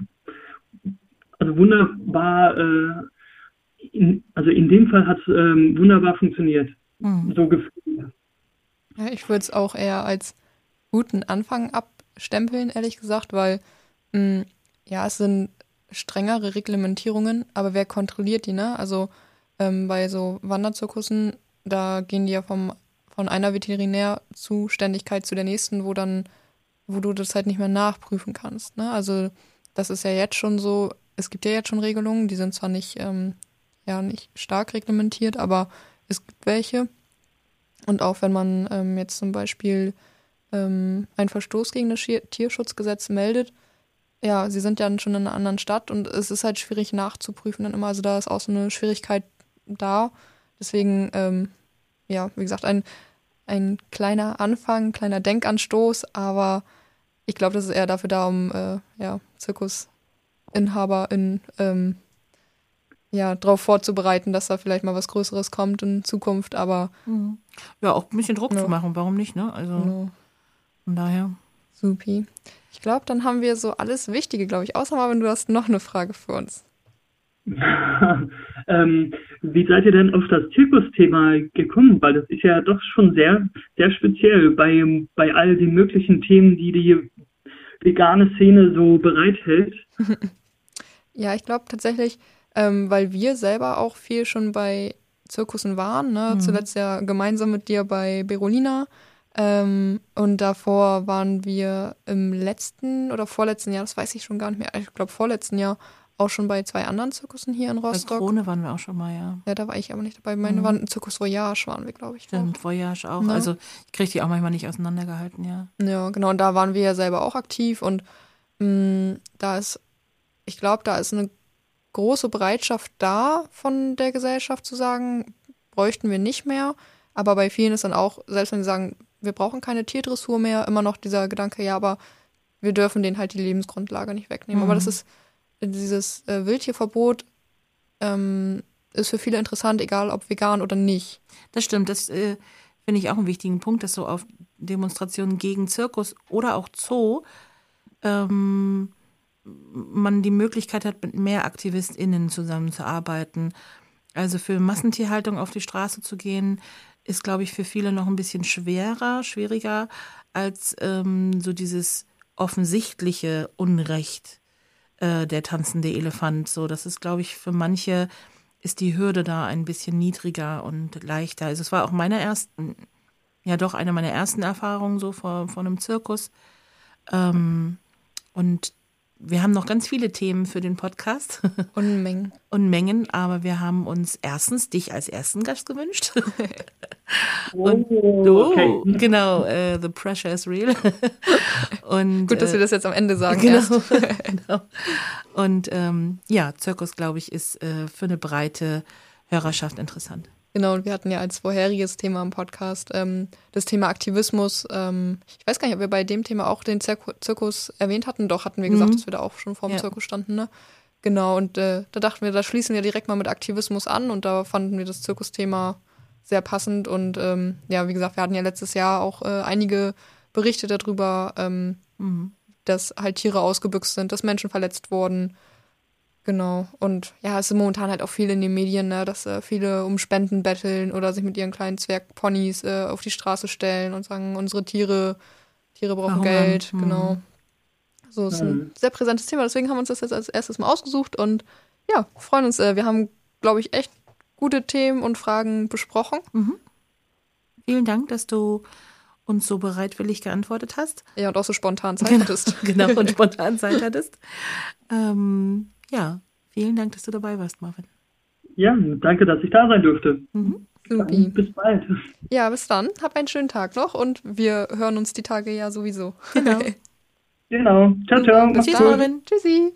also wunderbar, äh, in, also in dem Fall hat es ähm, wunderbar funktioniert. Mhm. So gefühlt. Ja, ich würde es auch eher als guten Anfang abstempeln, ehrlich gesagt, weil mh, hm, ja, es sind strengere Reglementierungen, aber wer kontrolliert die, ne? Also ähm, bei so Wanderzirkussen, da gehen die ja vom, von einer Veterinärzuständigkeit zu der nächsten, wo dann, wo du das halt nicht mehr nachprüfen kannst, ne? Also das ist ja jetzt schon so, es gibt ja jetzt schon Regelungen, die sind zwar nicht, ähm, ja, nicht stark reglementiert, aber es gibt welche. Und auch wenn man ähm, jetzt zum Beispiel ähm, einen Verstoß gegen das Tierschutzgesetz meldet, ja, sie sind ja schon in einer anderen Stadt und es ist halt schwierig nachzuprüfen dann immer. Also da ist auch so eine Schwierigkeit da. Deswegen, ähm, ja, wie gesagt, ein, ein kleiner Anfang, kleiner Denkanstoß, aber ich glaube, das ist eher dafür da, um äh, ja, Zirkusinhaber in ähm, ja, darauf vorzubereiten, dass da vielleicht mal was Größeres kommt in Zukunft, aber. Mhm. Ja, auch ein bisschen Druck ja. zu machen, warum nicht, ne? Also ja. von daher. Supi. Ich glaube, dann haben wir so alles Wichtige, glaube ich. Außer Marvin, du hast noch eine Frage für uns. ähm, wie seid ihr denn auf das Zirkusthema gekommen? Weil das ist ja doch schon sehr, sehr speziell bei, bei all den möglichen Themen, die die vegane Szene so bereithält. ja, ich glaube tatsächlich, ähm, weil wir selber auch viel schon bei Zirkussen waren. Ne? Mhm. Zuletzt ja gemeinsam mit dir bei Berolina. Ähm, und davor waren wir im letzten oder vorletzten Jahr, das weiß ich schon gar nicht mehr, ich glaube vorletzten Jahr auch schon bei zwei anderen Zirkussen hier in Rostock. Bei Krone waren wir auch schon mal, ja. Ja, da war ich aber nicht dabei. Meine mhm. waren Zirkus Voyage waren wir, glaube ich. Stimmt, auch. Voyage auch. Ne? Also ich kriege die auch manchmal nicht auseinandergehalten, ja. Ja, genau. Und da waren wir ja selber auch aktiv und mh, mm, da ist, ich glaube, da ist eine große Bereitschaft da von der Gesellschaft zu sagen, bräuchten wir nicht mehr. Aber bei vielen ist dann auch, selbst wenn sie sagen, wir brauchen keine Tierdressur mehr, immer noch dieser Gedanke, ja, aber wir dürfen denen halt die Lebensgrundlage nicht wegnehmen. Mhm. Aber das ist dieses äh, Wildtierverbot ähm, ist für viele interessant, egal ob vegan oder nicht. Das stimmt, das äh, finde ich auch einen wichtigen Punkt, dass so auf Demonstrationen gegen Zirkus oder auch Zoo ähm, man die Möglichkeit hat, mit mehr AktivistInnen zusammenzuarbeiten. Also für Massentierhaltung auf die Straße zu gehen, ist, glaube ich, für viele noch ein bisschen schwerer, schwieriger als ähm, so dieses offensichtliche Unrecht äh, der tanzende Elefant. So, das ist, glaube ich, für manche ist die Hürde da ein bisschen niedriger und leichter. Also es war auch meine ersten, ja doch eine meiner ersten Erfahrungen so vor, vor einem Zirkus. Ähm, und wir haben noch ganz viele Themen für den Podcast. Unmengen. Unmengen, aber wir haben uns erstens dich als ersten Gast gewünscht. Und, oh, okay. genau, uh, the pressure is real. Und, Gut, dass äh, wir das jetzt am Ende sagen. Genau. genau. Und ähm, ja, Zirkus, glaube ich, ist äh, für eine breite Hörerschaft interessant. Genau, und wir hatten ja als vorheriges Thema im Podcast ähm, das Thema Aktivismus. Ähm, ich weiß gar nicht, ob wir bei dem Thema auch den Zirku Zirkus erwähnt hatten. Doch, hatten wir gesagt, mhm. dass wir da auch schon vor dem ja. Zirkus standen, ne? Genau, und äh, da dachten wir, da schließen wir direkt mal mit Aktivismus an und da fanden wir das Zirkusthema sehr passend. Und ähm, ja, wie gesagt, wir hatten ja letztes Jahr auch äh, einige Berichte darüber, ähm, mhm. dass halt Tiere ausgebüxt sind, dass Menschen verletzt wurden. Genau. Und ja, es ist momentan halt auch viel in den Medien, ne, dass äh, viele um Spenden betteln oder sich mit ihren kleinen Zwergponys äh, auf die Straße stellen und sagen, unsere Tiere, Tiere brauchen Warum Geld. Hm. Genau. So ist ein sehr präsentes Thema. Deswegen haben wir uns das jetzt als erstes mal ausgesucht und ja, freuen uns. Äh, wir haben, glaube ich, echt gute Themen und Fragen besprochen. Mhm. Vielen Dank, dass du uns so bereitwillig geantwortet hast. Ja, und auch so spontan Zeit genau, hattest. Genau, und spontan Zeit hattest. Ähm, ja, vielen Dank, dass du dabei warst, Marvin. Ja, danke, dass ich da sein durfte. Mhm. Bis bald. Ja, bis dann. Hab einen schönen Tag noch und wir hören uns die Tage ja sowieso. Genau. genau. Ciao, ciao. Tschüss, Marvin. Tschüssi.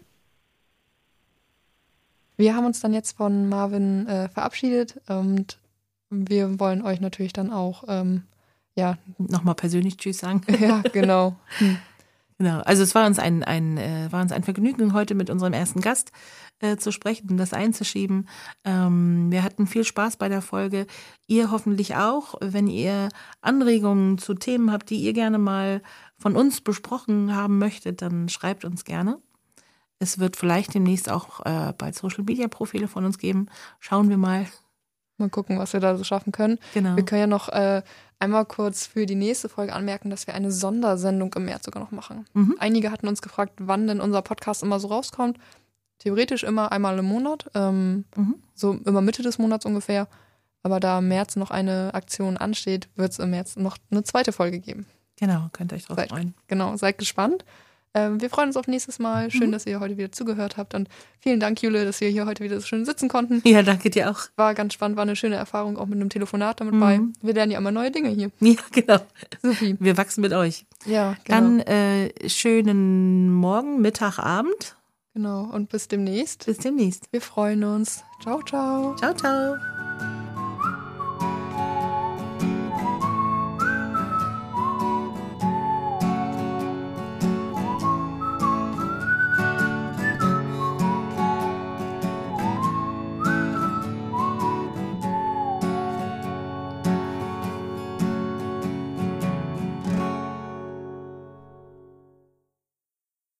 Wir haben uns dann jetzt von Marvin äh, verabschiedet und wir wollen euch natürlich dann auch ähm, ja nochmal persönlich Tschüss sagen. Ja, genau. Hm. Genau, also es war uns ein, ein, äh, war uns ein Vergnügen, heute mit unserem ersten Gast äh, zu sprechen und das einzuschieben. Ähm, wir hatten viel Spaß bei der Folge. Ihr hoffentlich auch. Wenn ihr Anregungen zu Themen habt, die ihr gerne mal von uns besprochen haben möchtet, dann schreibt uns gerne. Es wird vielleicht demnächst auch äh, bald Social Media Profile von uns geben. Schauen wir mal. Mal gucken, was wir da so schaffen können. Genau. Wir können ja noch äh, einmal kurz für die nächste Folge anmerken, dass wir eine Sondersendung im März sogar noch machen. Mhm. Einige hatten uns gefragt, wann denn unser Podcast immer so rauskommt. Theoretisch immer einmal im Monat, ähm, mhm. so immer Mitte des Monats ungefähr. Aber da im März noch eine Aktion ansteht, wird es im März noch eine zweite Folge geben. Genau, könnt ihr euch drauf seid, freuen. Genau, seid gespannt. Ähm, wir freuen uns auf nächstes Mal. Schön, mhm. dass ihr heute wieder zugehört habt. Und vielen Dank, Jule, dass wir hier heute wieder so schön sitzen konnten. Ja, danke dir auch. War ganz spannend, war eine schöne Erfahrung, auch mit einem Telefonat damit mhm. bei. Wir lernen ja immer neue Dinge hier. Ja, genau. Sophie. Wir wachsen mit euch. Ja, genau. Dann äh, schönen Morgen, Mittag, Abend. Genau, und bis demnächst. Bis demnächst. Wir freuen uns. Ciao, ciao. Ciao, ciao.